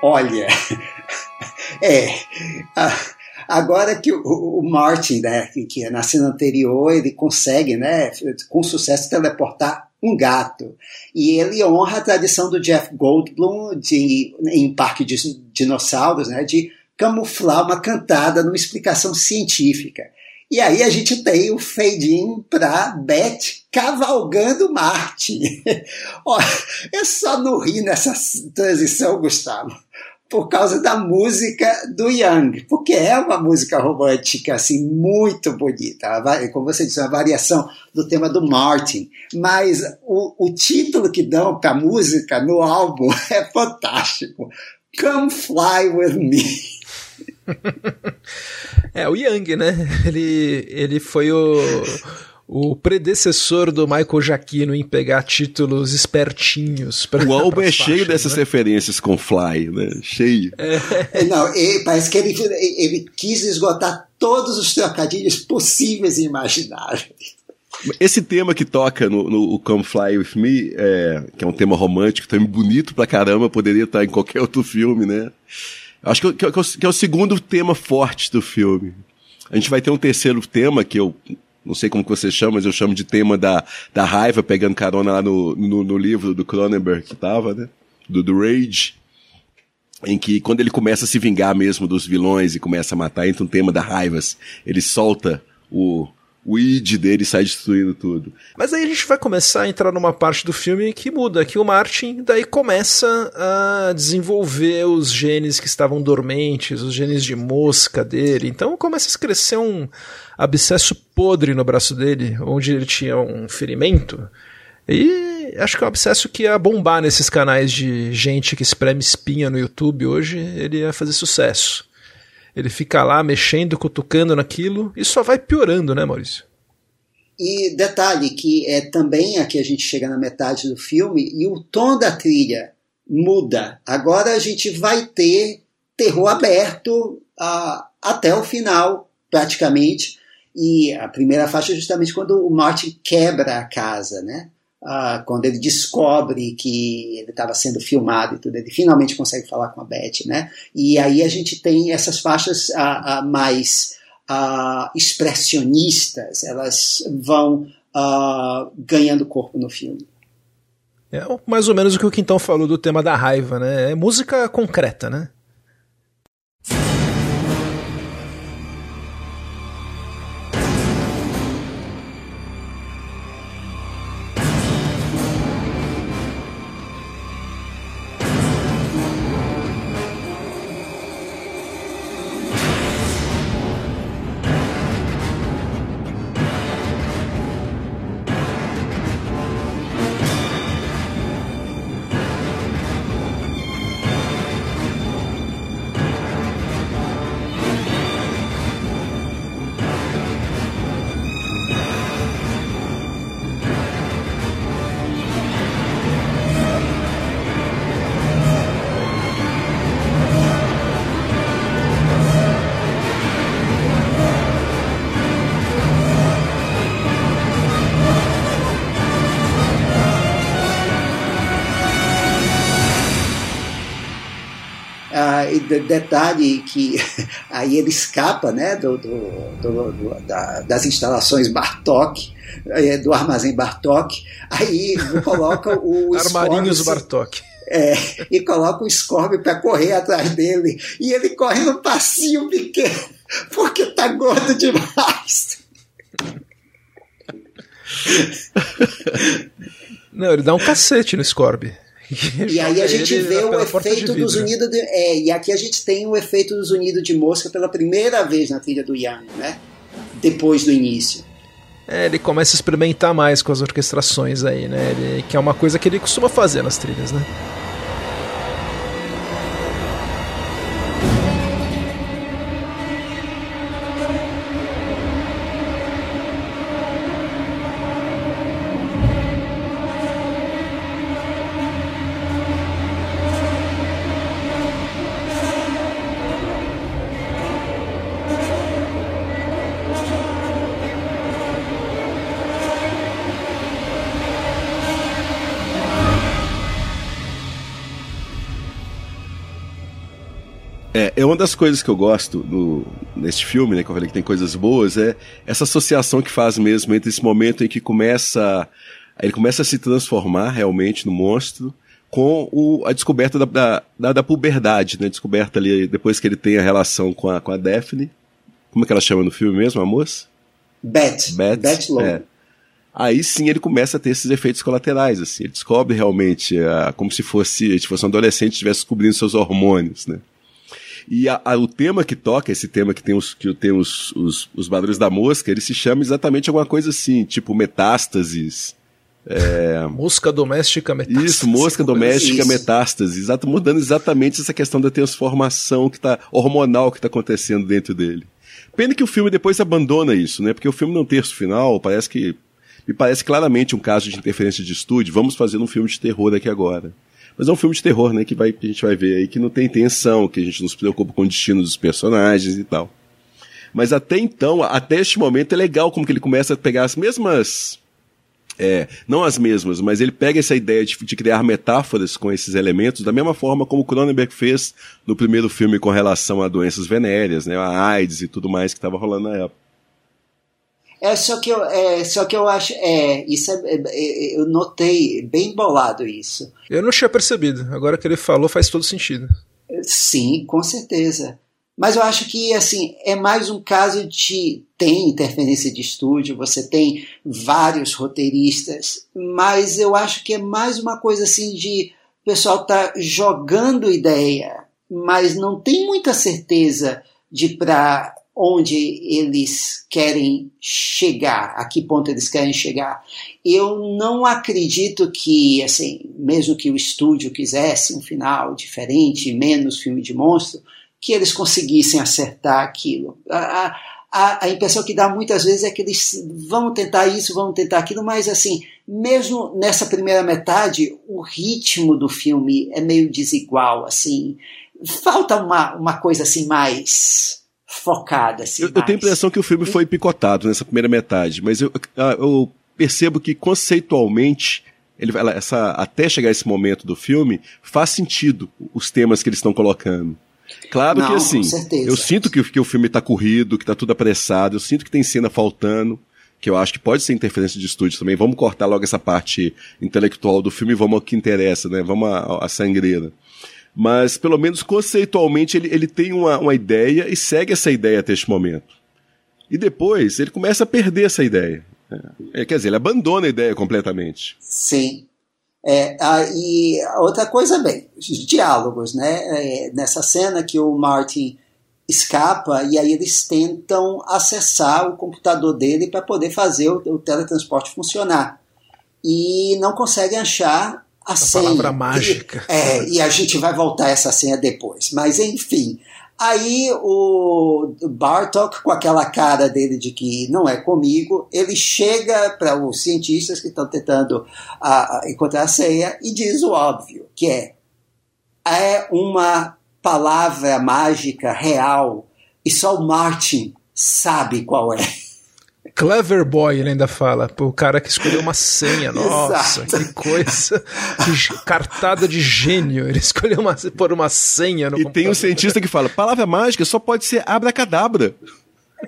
Olha, é. Agora que o, Martin, né, que na cena anterior, ele consegue, né, com sucesso, teleportar um gato. E ele honra a tradição do Jeff Goldblum de, em Parque de Dinossauros, né, de camuflar uma cantada numa explicação científica. E aí a gente tem o fade-in para Beth cavalgando Marte. Olha, eu só não ri nessa transição, Gustavo, por causa da música do Young, porque é uma música romântica assim muito bonita, como você disse, uma variação do tema do Martin, mas o, o título que dão para a música no álbum é fantástico. Come Fly With Me.
é, o Young, né? Ele, ele foi o, o predecessor do Michael Jaquino em pegar títulos espertinhos.
Pra, o álbum é cheio dessas né? referências com Fly, né? Cheio.
É. Não, parece que ele, ele quis esgotar todos os trocadilhos possíveis e imagináveis.
Esse tema que toca no, no Come Fly With Me, é, que é um tema romântico, também bonito pra caramba, poderia estar em qualquer outro filme, né? Acho que, que, que, é o segundo tema forte do filme. A gente vai ter um terceiro tema que eu não sei como que você chama, mas eu chamo de tema da, da raiva, pegando carona lá no, no, no livro do Cronenberg que tava, né? Do, do Rage. Em que quando ele começa a se vingar mesmo dos vilões e começa a matar, entra um tema da raivas. Ele solta o, o id dele sai destruindo tudo.
Mas aí a gente vai começar a entrar numa parte do filme que muda, que o Martin daí começa a desenvolver os genes que estavam dormentes, os genes de mosca dele. Então começa a crescer um abscesso podre no braço dele, onde ele tinha um ferimento. E acho que é um abscesso que ia bombar nesses canais de gente que espreme espinha no YouTube hoje, ele ia fazer sucesso. Ele fica lá mexendo, cutucando naquilo e só vai piorando, né, Maurício?
E detalhe que é também aqui a gente chega na metade do filme e o tom da trilha muda. Agora a gente vai ter terror aberto uh, até o final, praticamente. E a primeira faixa é justamente quando o Martin quebra a casa, né? Uh, quando ele descobre que ele estava sendo filmado e tudo, ele finalmente consegue falar com a Beth, né? E aí a gente tem essas faixas uh, uh, mais expressionistas, elas vão ganhando corpo no filme.
É mais ou menos o que o Quintão falou do tema da raiva, né? É música concreta, né?
Detalhe que aí ele escapa né, do, do, do, do da, das instalações Bartok, é, do armazém Bartok, aí coloca o
Armarinhos Bartok.
É, e coloca o Scorpio para correr atrás dele. E ele corre no passinho pequeno, porque tá gordo demais.
Não, ele dá um cacete no Scorpio.
E aí a gente vê o efeito dos unidos. De, é, e aqui a gente tem o efeito dos unidos de mosca pela primeira vez na trilha do Young, né? Depois do início.
É, ele começa a experimentar mais com as orquestrações aí, né? Ele, que é uma coisa que ele costuma fazer nas trilhas, né?
É, é uma das coisas que eu gosto no, neste filme, né, que eu falei que tem coisas boas, é essa associação que faz mesmo entre esse momento em que começa, ele começa a se transformar realmente no monstro, com o, a descoberta da, da, da, da puberdade, né, descoberta ali depois que ele tem a relação com a, com a Daphne. Como é que ela chama no filme mesmo, a moça?
Beth.
Beth,
Beth Logan.
é. Aí sim ele começa a ter esses efeitos colaterais, assim. Ele descobre realmente ah, como se fosse, se fosse um adolescente estivesse descobrindo seus hormônios, né? E a- a- o tema que toca, esse tema que tem, os, que tem os, os, os barulhos da mosca, ele se chama exatamente alguma coisa assim, tipo metástases.
Mosca doméstica metástase.
Isso, mosca doméstica
Isso.
metástase. Exato, mudando exatamente essa questão da transformação que tá, hormonal que está acontecendo dentro dele. Pena que o filme depois abandona isso, né? Porque o filme não terço final, parece que. Me parece claramente um caso de interferência de estúdio. Vamos fazer um filme de terror aqui agora. Mas é um filme de terror, né? Que, vai, que a gente vai ver aí que não tem tensão, que a gente não se preocupa com o destino dos personagens e tal. Mas até então, até este momento, é legal como que ele começa a pegar as mesmas. É, não as mesmas, mas ele pega essa ideia de, de criar metáforas com esses elementos, da mesma forma como Cronenberg fez no primeiro filme com relação a doenças venéreas, né, a AIDS e tudo mais que estava rolando na época.
É só que eu, é, só que eu acho, é, isso é, é, é, eu notei bem bolado isso.
Eu não tinha percebido. Agora que ele falou, faz todo sentido.
Sim, com certeza. Mas eu acho que assim é mais um caso de tem interferência de estúdio, você tem vários roteiristas, mas eu acho que é mais uma coisa assim de o pessoal tá jogando ideia, mas não tem muita certeza de para onde eles querem chegar, a que ponto eles querem chegar. Eu não acredito que, assim, mesmo que o estúdio quisesse um final diferente, menos filme de monstro, que eles conseguissem acertar aquilo. A, a, a impressão que dá muitas vezes é que eles vão tentar isso, vão tentar aquilo, mas assim, mesmo nessa primeira metade, o ritmo do filme é meio desigual, assim. Falta uma, uma coisa assim mais focada. Assim,
eu, eu, tenho a impressão que o filme foi picotado nessa primeira metade, mas eu, eu percebo que conceitualmente ele, essa, até chegar esse momento do filme faz sentido os temas que eles estão colocando. Claro
Não,
que assim, eu sinto que, que o filme está corrido, que está tudo apressado, eu sinto que tem cena faltando, que eu acho que pode ser interferência de estúdio também. Vamos cortar logo essa parte intelectual do filme e vamos ao que interessa, né? Vamos à, à sangreira. Mas, pelo menos conceitualmente, ele, ele tem uma, uma ideia e segue essa ideia até este momento. E depois ele começa a perder essa ideia. É, quer dizer, ele abandona a ideia completamente.
Sim. É, ah, e outra coisa, bem, os diálogos, né? É, nessa cena que o Martin escapa e aí eles tentam acessar o computador dele para poder fazer o, o, teletransporte funcionar. E não conseguem achar a, senha.
palavra mágica.
E, é, e a gente vai voltar a essa senha depois. Mas enfim. Aí o Bartok, com aquela cara dele de que não é comigo, ele chega para os cientistas que estão tentando a, a encontrar a senha e diz o óbvio, que é é uma palavra mágica real e só o Martin sabe qual é.
Clever Boy, ele ainda fala. O cara que escolheu uma senha. Nossa, Exato. que coisa. Que cartada de gênio. Ele escolheu uma, por uma senha no
E tem um cientista que fala: palavra mágica só pode ser abracadabra.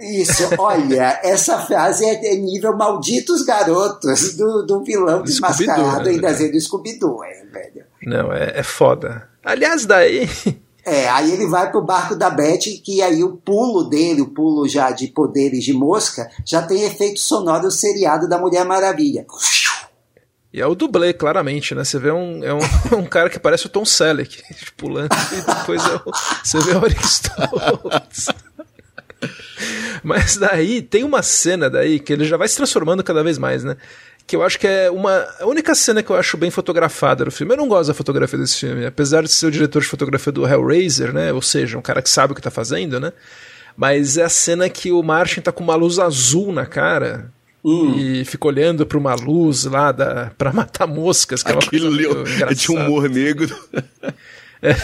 Isso, olha, essa frase é nível malditos garotos do, do vilão desmascarado
né,
em desenho do Scooby-Doo, é, velho.
Não, é, é foda. Aliás, daí.
É, aí ele vai pro barco da Beth, que aí o pulo dele, o pulo já de poderes de mosca, já tem efeito sonoro do seriado da Mulher Maravilha.
E é o dublê, claramente, né? Você vê um, é um, um cara que parece o Tom Selleck pulando e depois é o, você vê o Stoltz. Mas daí tem uma cena daí que ele já vai se transformando cada vez mais, né? Que eu acho que é uma a única cena que eu acho bem fotografada no filme. Eu não gosto da fotografia desse filme, apesar de ser o diretor de fotografia do Hellraiser, né? Ou seja, um cara que sabe o que tá fazendo, né? Mas é a cena que o Martin tá com uma luz azul na cara. Hum. E fica olhando para uma luz lá da, pra matar moscas. Que
Aquilo
é, uma
coisa é de humor negro.
É,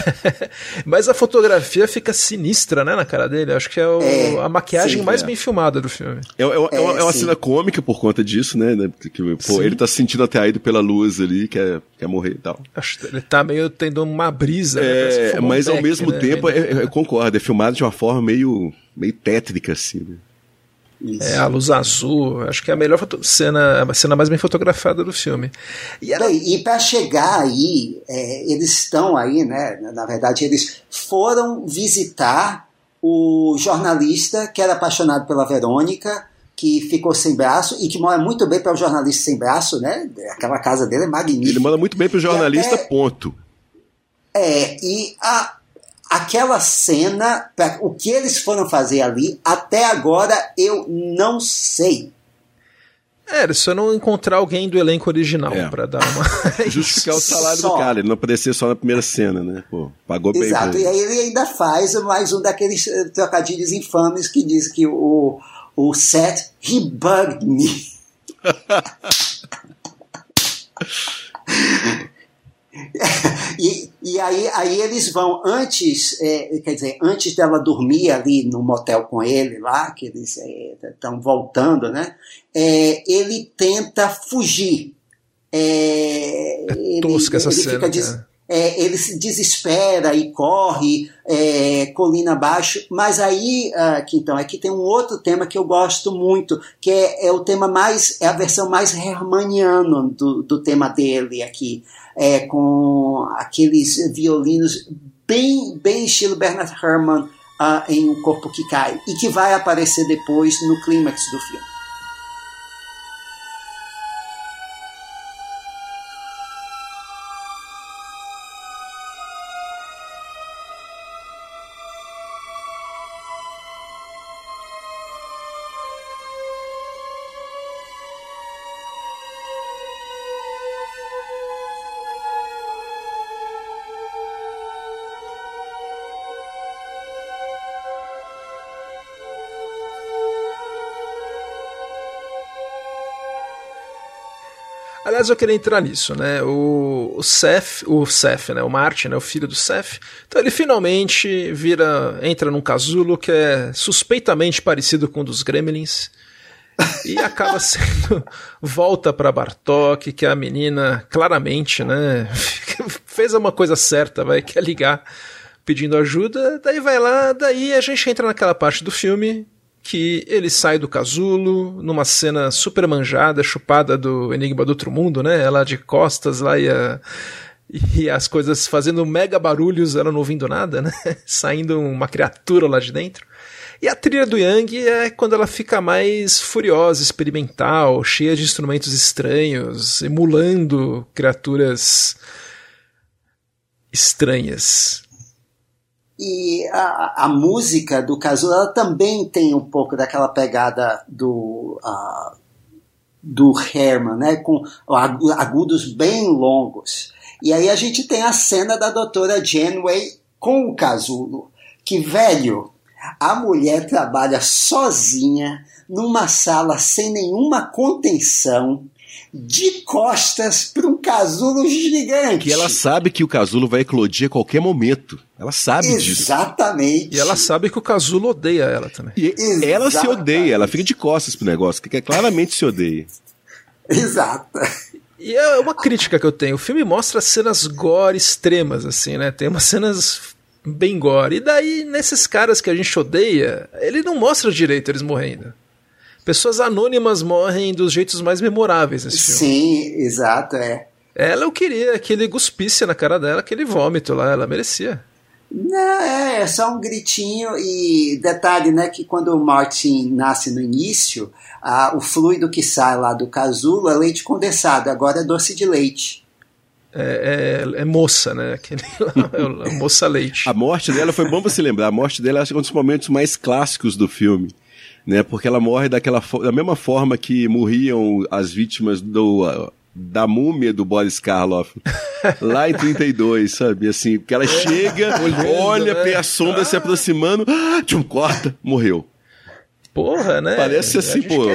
mas a fotografia fica sinistra, né, na cara dele. Acho que é, o,
é
a maquiagem
sim,
mais
é.
bem filmada do filme.
É, é, uma, é uma cena cômica por conta disso, né? Que, pô, ele tá se sentindo atraído pela luz ali, quer, quer morrer e tal.
Acho que ele tá meio tendo uma brisa.
É,
né?
mas
um
ao mesmo
né?
tempo, eu concordo, é filmado de uma forma meio, meio tétrica, assim, né?
Isso.
É, a luz azul, acho que é a melhor cena, a cena mais bem fotografada do filme.
E, ela... e para chegar aí, é, eles estão aí, né? Na verdade, eles foram visitar o jornalista que era apaixonado pela Verônica, que ficou sem braço e que mora muito bem para o jornalista sem braço, né? Aquela casa dele é magnífica.
Ele manda muito bem para o jornalista, até, ponto.
É, e a, aquela cena, pra, o que eles foram fazer ali, até agora eu não sei.
É, só não encontrar alguém do elenco original é. para dar uma.
Justificar o salário só. do cara, ele não aparecer só na primeira cena, né? Pô, pagou bem.
Exato, e aí ele ainda faz mais um daqueles eh, trocadilhos infames que diz que o, o Seth, he bugged me. e, e aí, aí eles vão antes, é, quer dizer, antes dela dormir ali no motel com ele lá, que eles estão é, voltando, né? É, ele tenta fugir.
É, é tosca ele, essa cena. Fica,
é, ele se desespera e corre é, colina abaixo, mas aí, uh, então, aqui tem um outro tema que eu gosto muito, que é, é o tema mais, é a versão mais hermaniano do, do tema dele aqui, é, com aqueles violinos bem, bem estilo Bernard Herrmann uh, em O Corpo que Cai, e que vai aparecer depois no clímax do filme.
Aliás, eu queria entrar nisso, né? O, o Seth, o Seth, né? O Martin, né? O filho do Seth. Então ele finalmente vira, entra num casulo que é suspeitamente parecido com um dos Gremlins e acaba sendo volta para Bartok, que a menina claramente, né? fez uma coisa certa, vai quer ligar pedindo ajuda, daí vai lá, daí a gente entra naquela parte do filme que ele sai do casulo numa cena super manjada, chupada do Enigma do Outro Mundo, né? Ela de costas lá e, a, e as coisas fazendo mega barulhos, ela não ouvindo nada, né? Saindo uma criatura lá de dentro. E a trilha do Yang é quando ela fica mais furiosa, experimental, cheia de instrumentos estranhos, emulando criaturas estranhas.
E a, a música do Casulo ela também tem um pouco daquela pegada do, uh, do Herman, né? com agudos bem longos. E aí a gente tem a cena da doutora Janeway com o Casulo, que, velho, a mulher trabalha sozinha numa sala sem nenhuma contenção de costas para um casulo gigante.
E ela sabe que o casulo vai eclodir a qualquer momento. Ela sabe
Exatamente.
disso.
Exatamente.
E ela sabe que o casulo odeia ela também.
E Exatamente. ela se odeia, ela fica de costas pro negócio, que claramente se odeia.
Exato.
E é uma crítica que eu tenho. O filme mostra cenas gore extremas, assim, né? Tem umas cenas bem gore. E daí, nesses caras que a gente odeia, ele não mostra direito eles morrendo pessoas anônimas morrem dos jeitos mais memoráveis nesse
filme. Sim, exato, é.
Ela eu queria que ele cuspisse na cara dela aquele vômito lá, ela merecia.
Não, é, é só um gritinho e detalhe, né, que quando o Martin nasce no início, a, o fluido que sai lá do casulo é leite condensado, agora é doce de leite.
É, é, é, moça, né? Aquele, é moça leite.
A morte dela foi bom você lembrar. A morte dela acho que é um dos momentos mais clássicos do filme né? Porque ela morre daquela da mesma forma que morriam as vítimas do da múmia do Boris Karloff lá em 32, sabe? Assim, porque ela chega, olha, né? a sombra ah. se aproximando, ah, tchum, corta, morreu.
Porra, né?
Parece assim, pô,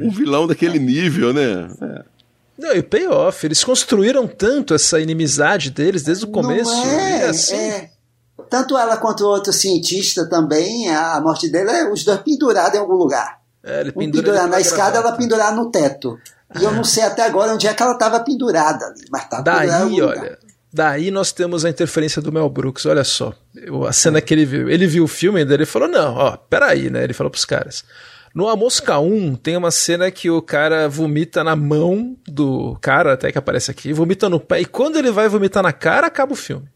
um vilão daquele nível, né? É.
Não, e o payoff, eles construíram tanto essa inimizade deles desde o começo. Não
é, assim, é tanto ela quanto o outro cientista também, a morte dele é os dois pendurados em algum lugar.
É, ele
pendura um pendurar na escada, ela pendurar no teto. E eu não sei até agora onde é que ela estava pendurada ali, mas tá
Daí, olha, daí nós temos a interferência do Mel Brooks, olha só. A cena que ele viu. Ele viu o filme e ele falou: não, ó, peraí, né? Ele falou pros caras. No A Mosca 1 tem uma cena que o cara vomita na mão do cara, até que aparece aqui, vomita no pé, e quando ele vai vomitar na cara, acaba o filme.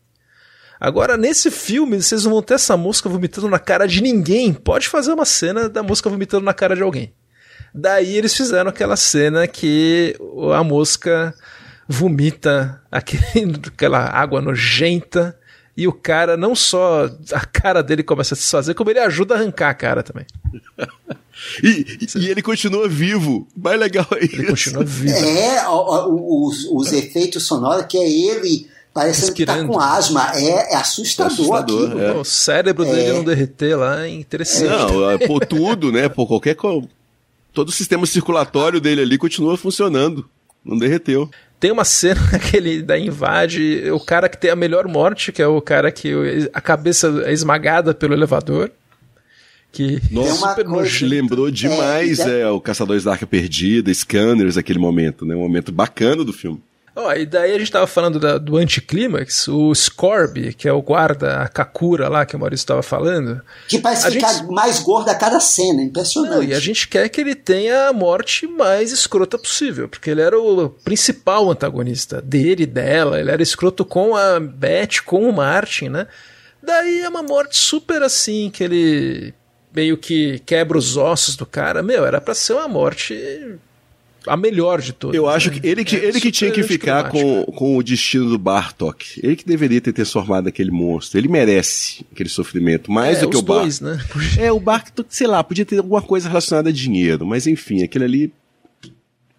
Agora, nesse filme, vocês não vão ter essa mosca vomitando na cara de ninguém. Pode fazer uma cena da mosca vomitando na cara de alguém. Daí eles fizeram aquela cena que a mosca vomita aquele, aquela água nojenta e o cara não só a cara dele começa a se fazer, como ele ajuda a arrancar a cara também.
e, e, ele continua vivo. Mais legal é isso.
Ele continua vivo.
É, os, os efeitos sonoros que é ele parecendo que tá com asma. É, é assustador, é assustador aquilo. É.
O cérebro dele é. não derreter lá é interessante. Não,
é, por tudo, né? Por qualquer. Todo o sistema circulatório dele ali continua funcionando. Não derreteu.
Tem uma cena que ele da invade o cara que tem a melhor morte, que é o cara que a cabeça é esmagada pelo elevador. Que
Nossa, super coisa, lembrou é, demais é, é, o Caçadores da Arca Perdida, Scanners, aquele momento, né? Um momento bacana do filme.
Oh, e daí a gente tava falando da, do anticlímax, o Scorby, que é o guarda, a Kakura lá que o Maurício estava falando.
Que parece ficar gente... mais gordo a cada cena, impressionante. Não,
e a gente quer que ele tenha a morte mais escrota possível, porque ele era o principal antagonista dele e dela, ele era escroto com a Beth, com o Martin, né? Daí é uma morte super assim, que ele meio que quebra os ossos do cara. Meu, era para ser uma morte a melhor de todas.
Eu acho né? que ele que, é ele que tinha que ficar com, com o destino do Bartok. Ele que deveria ter transformado aquele monstro. Ele merece aquele sofrimento, mais é, do que o Bartok. Né? É, o Bartok, sei lá, podia ter alguma coisa relacionada a dinheiro, mas enfim, aquele ali.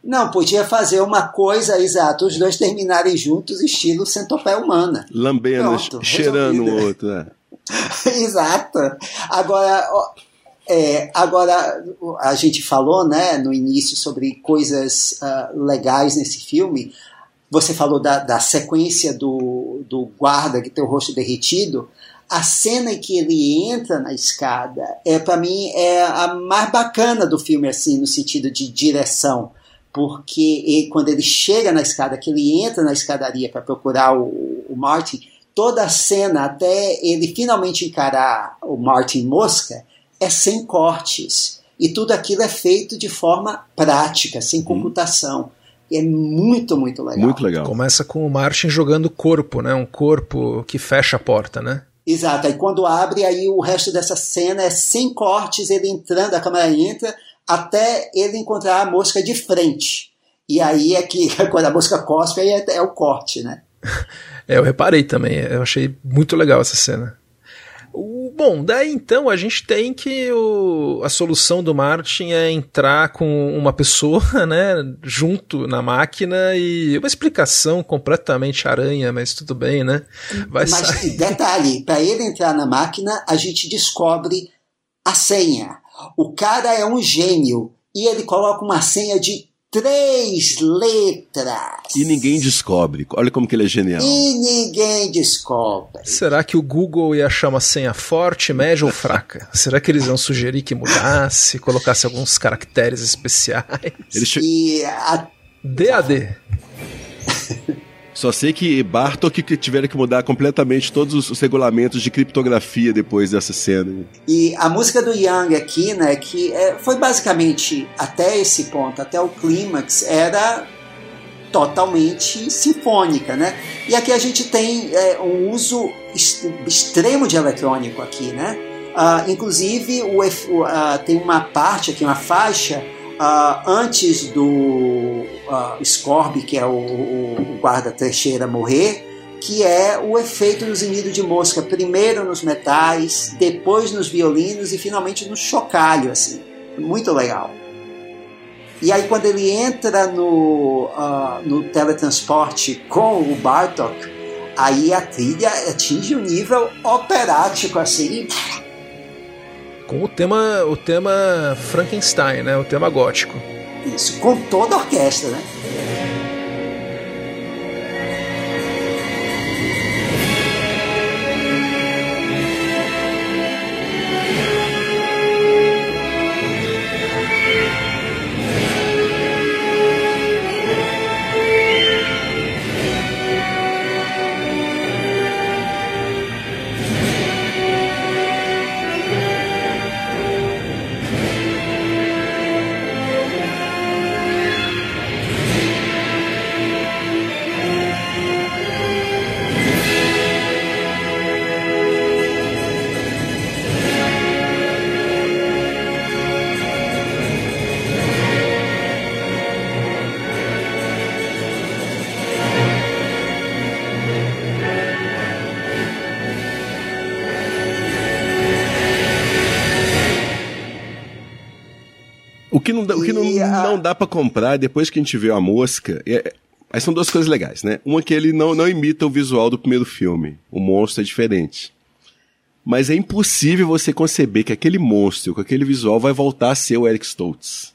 Não, podia fazer uma coisa, exato, os dois terminarem juntos, estilo centopeia humana.
Lambendo, cheirando o outro, é.
exato. Agora, é, agora, a gente falou né, no início sobre coisas uh, legais nesse filme. Você falou da, da sequência do, do guarda que tem o rosto derretido. A cena em que ele entra na escada é para mim é a mais bacana do filme assim no sentido de direção porque ele, quando ele chega na escada que ele entra na escadaria para procurar o, o Martin toda a cena até ele finalmente encarar o Martin Mosca é sem cortes. E tudo aquilo é feito de forma prática, sem uhum. computação. E é muito, muito legal.
Muito legal.
Começa com o Martin jogando corpo, né? Um corpo que fecha a porta, né?
Exato. Aí quando abre, aí o resto dessa cena é sem cortes, ele entrando, a câmera entra, até ele encontrar a mosca de frente. E aí é que, quando a mosca cospe, aí é, é o corte, né?
é, eu reparei também. Eu achei muito legal essa cena. O, bom, daí então a gente tem que o, a solução do Martin é entrar com uma pessoa, né, junto na máquina e uma explicação completamente aranha, mas tudo bem, né?
Vai mas sair. detalhe, para ele entrar na máquina, a gente descobre a senha. O cara é um gênio e ele coloca uma senha de três letras.
E ninguém descobre. Olha como que ele é genial.
E ninguém descobre.
Será que o Google ia achar uma senha forte, média ou fraca? Será que eles iam sugerir que mudasse, colocasse alguns caracteres especiais?
Eles e a...
DAD.
Só sei que Bartok tiveram que mudar completamente todos os regulamentos de criptografia depois dessa cena.
E a música do Young aqui, né, que é, foi basicamente até esse ponto, até o clímax, era totalmente sinfônica, né? E aqui a gente tem é, um uso extremo de eletrônico aqui, né? Uh, inclusive o, uh, tem uma parte aqui, uma faixa uh, antes do uh, Scorby, que é o, o, o guarda trecheira, morrer, que é o efeito do zinido de mosca, primeiro nos metais, depois nos violinos e finalmente no chocalho, assim. Muito legal. E aí quando ele entra no, uh, no teletransporte com o Bartok, aí a trilha atinge um nível operático, assim,
com o tema, o tema Frankenstein, né? O tema gótico.
Isso, com toda a orquestra, né?
Que não, o que não, a... não dá para comprar depois que a gente vê a mosca. É, Aí são duas coisas legais, né? Uma que ele não, não imita o visual do primeiro filme. O monstro é diferente. Mas é impossível você conceber que aquele monstro com aquele visual vai voltar a ser o Eric Stoltz.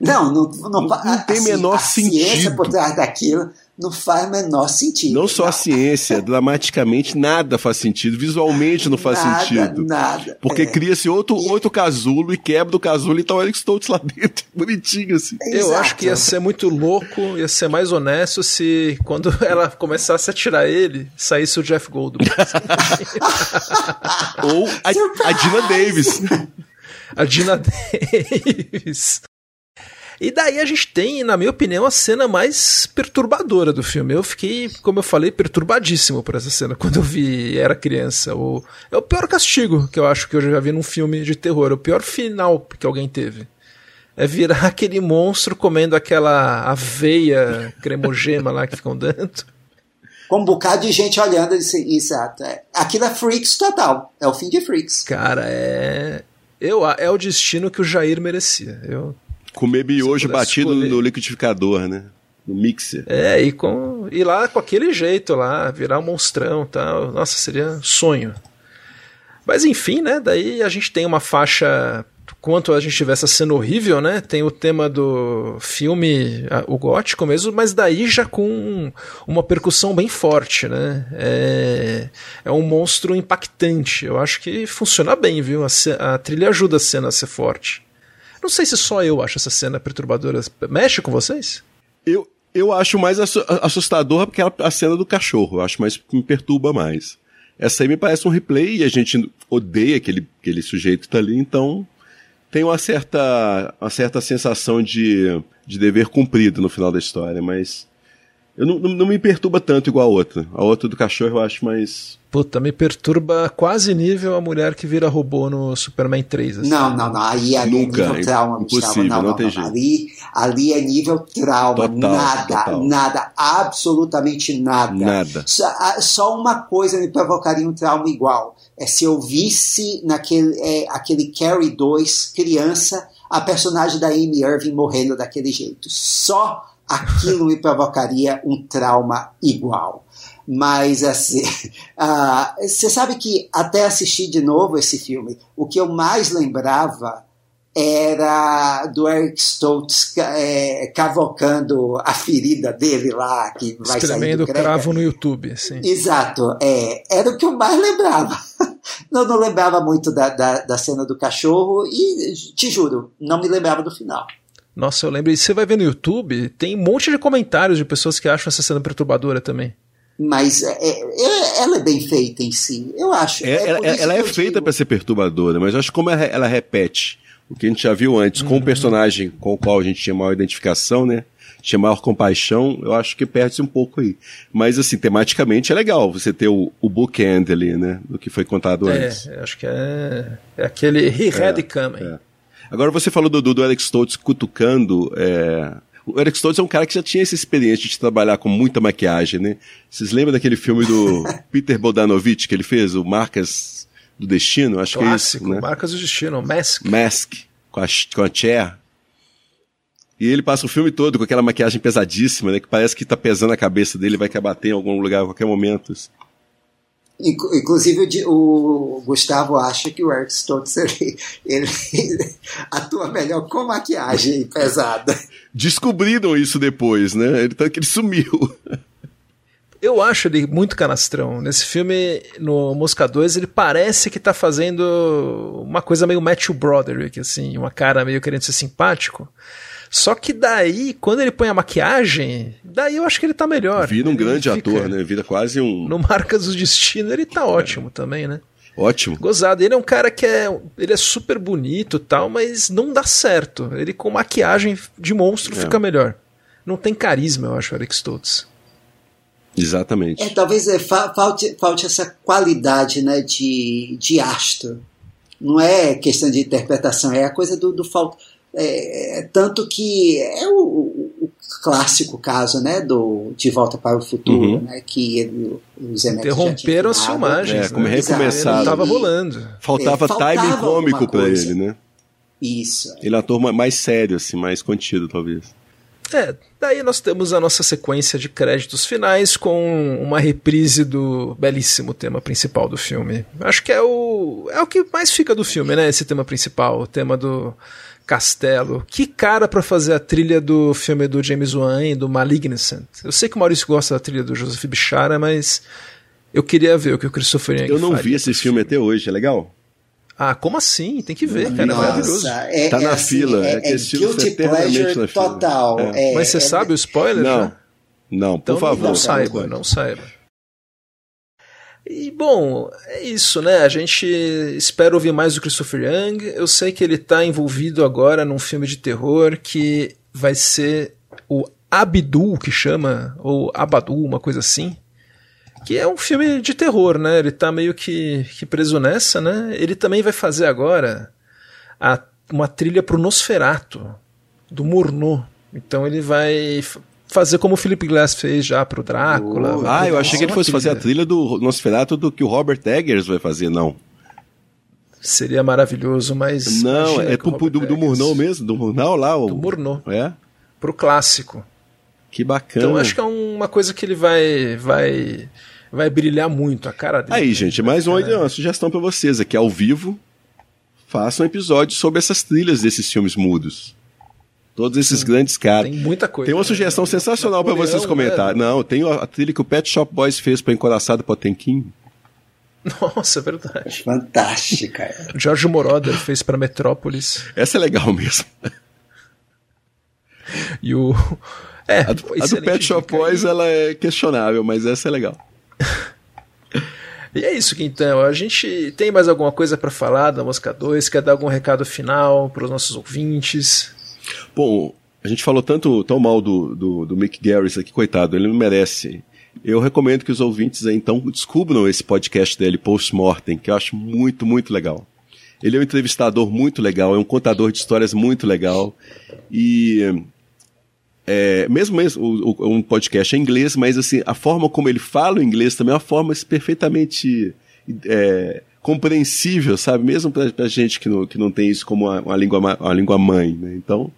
Não, não, não, não,
não tem assim, menor a sentido. ciência
por trás daquilo não faz o menor sentido.
Não só não. a ciência, dramaticamente nada faz sentido, visualmente não faz
nada,
sentido.
Nada.
Porque é. cria-se outro, e... outro casulo e quebra o casulo e tá o Eric Stoltz lá dentro, bonitinho assim.
Eu acho que ia ser muito louco, ia ser mais honesto se quando ela começasse a tirar ele, saísse o Jeff Goldblum.
Ou a, a Dina Davis.
A Dina Davis. E daí a gente tem, na minha opinião, a cena mais perturbadora do filme. Eu fiquei, como eu falei, perturbadíssimo por essa cena quando eu vi era criança. O, é o pior castigo que eu acho que eu já vi num filme de terror. O pior final que alguém teve. É virar aquele monstro comendo aquela aveia cremogema lá que ficam dando.
Com um bocado de gente olhando isso, exato. É, aquilo é Freaks total. É o fim de Freaks.
Cara, é. Eu, é o destino que o Jair merecia. Eu
Comer miojo batido escolher. no liquidificador, né? No mixer.
É, e, com, e lá com aquele jeito lá, virar um monstrão tal. Nossa, seria sonho. Mas enfim, né? Daí a gente tem uma faixa. Quanto a gente tivesse cena horrível, né? Tem o tema do filme, o gótico mesmo, mas daí já com uma percussão bem forte, né? É, é um monstro impactante. Eu acho que funciona bem, viu? A, a trilha ajuda a cena a ser forte. Não sei se só eu acho essa cena perturbadora. Mexe com vocês?
Eu, eu acho mais assustador porque a cena do cachorro. Eu acho mais que me perturba mais. Essa aí me parece um replay e a gente odeia aquele, aquele sujeito que tá ali, então tem uma certa, uma certa sensação de, de dever cumprido no final da história, mas eu não, não, não me perturba tanto igual a outra. A outra do cachorro eu acho mais
Puta, me perturba quase nível a mulher que vira robô no Superman 3.
Assim. Não, não, não. Aí, ali é Nunca, é nível trauma,
impossível, não, não, não, tem
jeito. Ali, ali é nível trauma. Total, nada, total. nada, absolutamente nada.
Nada.
Só, só, uma coisa me provocaria um trauma igual. É se eu visse naquele é, aquele Carrie 2, criança, a personagem da Amy Irving morrendo daquele jeito. Só aquilo me provocaria um trauma igual. Mas assim, uh, você sabe que até assistir de novo esse filme, o que eu mais lembrava era do Eric Stoltz é, cavocando a ferida dele lá, que vai
Escrevendo
sair do
cravo no YouTube, sim.
Exato, é, era o que eu mais lembrava. Não, não lembrava muito da, da, da cena do cachorro e, te juro, não me lembrava do final.
Nossa, eu lembro. E você vai ver no YouTube, tem um monte de comentários de pessoas que acham essa cena perturbadora também
mas é, é, ela é bem feita em si, eu acho.
É, ela, ela é feita para ser perturbadora, mas eu acho que como ela, ela, repete o que a gente já viu antes, uhum. com o personagem com o qual a gente tinha maior identificação, né? Tinha maior compaixão, eu acho que perde-se um pouco aí. Mas, assim, tematicamente é legal você ter o, o bookend ali, né? Do que foi contado
é,
antes.
acho que é, é aquele He Had é, Coming.
Agora, você falou do, do Alex Stoltz cutucando é, o Eric Stoltz é um cara que já tinha essa experiência de trabalhar com muita maquiagem, né? Vocês lembram daquele filme do Peter Bodanovich que ele fez, o Marcas do Destino? Acho
Clássico,
que é isso,
né? Marcas do Destino, Mask.
Mask, com a, com a Cher. E ele passa o filme todo com aquela maquiagem pesadíssima, né? Que parece que tá pesando a cabeça dele, vai querer bater em algum lugar a qualquer momento. Assim.
Inclusive o Gustavo acha que o Eric Stoltz ele, ele, atua melhor com maquiagem pesada.
Descobriram isso depois, né? Ele, que ele sumiu.
Eu acho ele muito canastrão. Nesse filme, no Mosca 2, ele parece que tá fazendo uma coisa meio Matthew Broderick, assim, uma cara meio querendo ser simpático. Só que daí, quando ele põe a maquiagem, daí eu acho que ele tá melhor.
Vira um grande fica, ator, né? Vira quase um.
No Marcas do Destino ele tá ótimo é. também, né?
Ótimo.
Gozado. Ele é um cara que é. Ele é super bonito tal, mas não dá certo. Ele com maquiagem de monstro é. fica melhor. Não tem carisma, eu acho, Eric Stoltz.
Exatamente.
É, talvez é, falte, falte essa qualidade né, de, de astro. Não é questão de interpretação, é a coisa do, do falta é, tanto que é o, o, clássico caso né, do De Volta para o Futuro, uhum. né, que ele,
os Interromperam as filmagens.
É, como né? recomeçaram.
Não estava rolando.
Faltava, é, faltava timing cômico para ele, né?
Isso.
Ele é um ator mais sério, assim, mais contido, talvez.
É, daí nós temos a nossa sequência de créditos finais com uma reprise do belíssimo tema principal do filme. Acho que é o é o que mais fica do filme, né? Esse tema principal, o tema do castelo. Que cara para fazer a trilha do filme do James Wan e do Malignant. Eu sei que o Maurício gosta da trilha do Joseph Bichara, mas eu queria ver o que o Christopher Young
Eu não vi esse filme, filme até hoje, é legal?
Ah, como assim? Tem que ver, cara. Nossa, é maravilhoso.
É,
tá na
assim,
fila.
É,
é,
é guilty pleasure total.
É. Mas você sabe o spoiler?
Não.
Já?
Não, por
então,
favor.
Não saiba, não saiba. E bom, é isso, né? A gente espera ouvir mais do Christopher Young. Eu sei que ele está envolvido agora num filme de terror que vai ser o Abdul, que chama, ou Abadul, uma coisa assim que é um filme de terror, né? Ele tá meio que, que preso nessa, né? Ele também vai fazer agora a, uma trilha pro Nosferato, do Murnau. Então ele vai fazer como o Philip Glass fez já pro Drácula.
Oh, ah, eu achei que ele fosse trilha. fazer a trilha do Nosferato do que o Robert Eggers vai fazer, não.
Seria maravilhoso, mas.
Não, é pro, do, do Murnau mesmo, do Murnau lá. O...
Do Murnau.
É?
Pro clássico.
Que bacana.
Então acho que é uma coisa que ele vai vai vai brilhar muito a cara dele.
Aí, né? gente, mais uma, uma sugestão para vocês aqui ao vivo. Faça um episódio sobre essas trilhas desses filmes mudos. Todos esses Sim, grandes caras.
Tem muita coisa.
Tem uma sugestão né? sensacional para vocês comentarem. Né? Não, tem a trilha que o Pet Shop Boys fez para Encoraçado Potemkin.
Nossa, é verdade.
Fantástica.
Jorge Moroder fez para Metrópolis.
Essa é legal mesmo.
E o é,
a do, a do Pet Shop Boys ela é questionável, mas essa é legal.
E é isso, então. A gente tem mais alguma coisa para falar da Mosca 2? Quer dar algum recado final para os nossos ouvintes?
Bom, a gente falou tanto tão mal do, do, do Mick Garris aqui, coitado, ele não merece. Eu recomendo que os ouvintes aí, então descubram esse podcast dele, Post-Mortem, que eu acho muito, muito legal. Ele é um entrevistador muito legal, é um contador de histórias muito legal. E é, mesmo, mesmo o, o, um podcast em inglês, mas assim, a forma como ele fala o inglês também é uma forma perfeitamente é, compreensível, sabe? Mesmo pra, pra gente que não, que não tem isso como uma, uma língua, uma língua mãe, né? Então,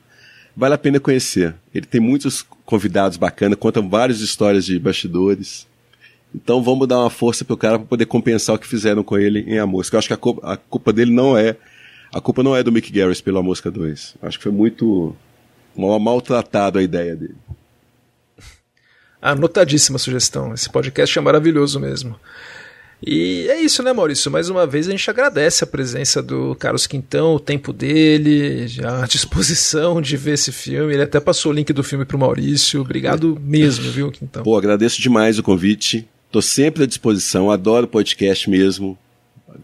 vale a pena conhecer. Ele tem muitos convidados bacanas, conta várias histórias de bastidores. Então vamos dar uma força pro cara para poder compensar o que fizeram com ele em A Mosca. Eu acho que a culpa, a culpa dele não é. A culpa não é do Mick Garris pelo A Mosca 2. Acho que foi muito Mal maltratado a ideia dele.
Anotadíssima sugestão. Esse podcast é maravilhoso mesmo. E é isso, né, Maurício? Mais uma vez a gente agradece a presença do Carlos Quintão, o tempo dele, a disposição de ver esse filme. Ele até passou o link do filme pro Maurício. Obrigado mesmo, viu, Quintão?
Pô, agradeço demais o convite. Tô sempre à disposição, adoro podcast mesmo.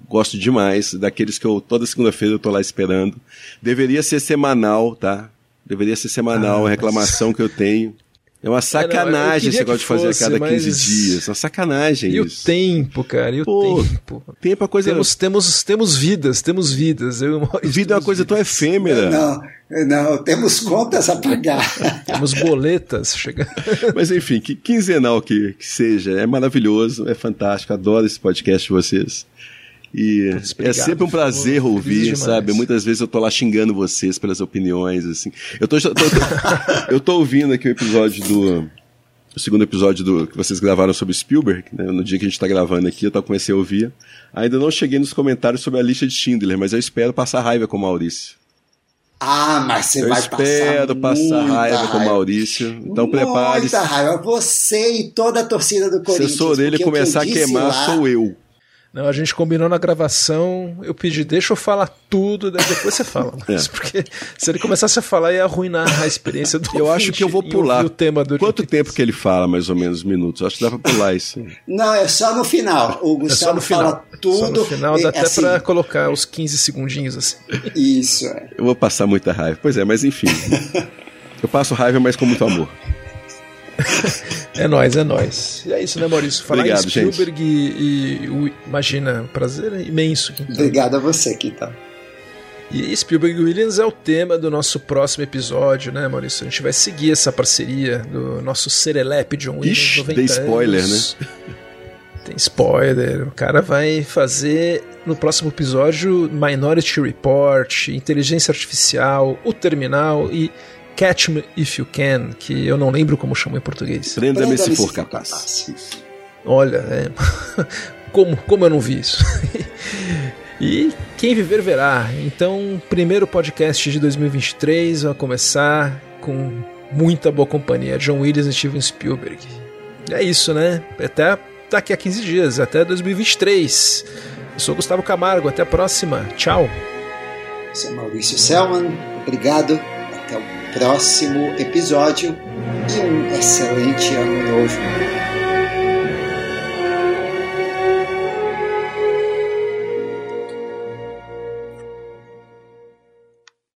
Gosto demais, daqueles que eu toda segunda-feira eu tô lá esperando. Deveria ser semanal, tá? Deveria ser semanal, ah, a reclamação mas... que eu tenho. É uma sacanagem esse negócio de fazer a cada mas... 15 dias. É uma sacanagem
e
isso.
o tempo, cara, e o Pô, tempo.
Tempo é coisa.
Temos, temos, temos vidas, temos vidas. Eu,
Vida é uma coisa vidas. tão efêmera.
Não, não, temos contas a pagar.
temos boletas chegando.
Mas enfim, que quinzenal que, que seja, é maravilhoso, é fantástico. Adoro esse podcast de vocês. E é sempre um prazer ouvir, sabe? Muitas vezes eu tô lá xingando vocês pelas opiniões, assim. Eu tô, tô, tô eu tô ouvindo aqui o episódio do. O segundo episódio do, que vocês gravaram sobre Spielberg, né? no dia que a gente tá gravando aqui, eu tô, comecei a ouvir. Ainda não cheguei nos comentários sobre a lista de Schindler, mas eu espero passar raiva com o Maurício.
Ah, mas você
eu
vai
espero passar raiva, raiva, com o Maurício. Então prepare-se.
Muita raiva. Você e toda a torcida do Corinthians.
Se eu sou dele começar a queimar, lá... sou eu.
Não, a gente combinou na gravação, eu pedi, deixa eu falar tudo, daí depois você fala. Mas, é. Porque se ele começasse a falar, ia arruinar a experiência do
Eu acho que eu vou pular. O tema do Quanto tempo que ele fala, mais ou menos, minutos? Acho que dá pra pular isso.
Não, é só no final. O Gustavo é só no final. fala tudo. Só
no final dá até assim. pra colocar os 15 segundinhos assim.
Isso, é.
Eu vou passar muita raiva. Pois é, mas enfim. eu passo raiva, mas com muito amor
é nóis, é nóis. E é isso, né, Maurício? Falar Obrigado, em Spielberg e, e, imagina, um prazer imenso.
Então. Obrigado a você, Quintal.
E Spielberg Williams é o tema do nosso próximo episódio, né, Maurício? A gente vai seguir essa parceria do nosso Serelepe John Williams.
Ixi, 90 spoiler,
anos.
né?
Tem spoiler. O cara vai fazer no próximo episódio Minority Report, Inteligência Artificial, O Terminal e Catch Me If You Can, que eu não lembro como chama em português.
Prenda-me se for capaz.
Olha, é... como, como eu não vi isso? e quem viver verá. Então, primeiro podcast de 2023 vai começar com muita boa companhia. John Williams e Steven Spielberg. É isso, né? Até daqui a 15 dias, até 2023. Eu sou Gustavo Camargo, até a próxima. Tchau.
Sou Maurício Selman, obrigado. Próximo episódio e um excelente ano novo.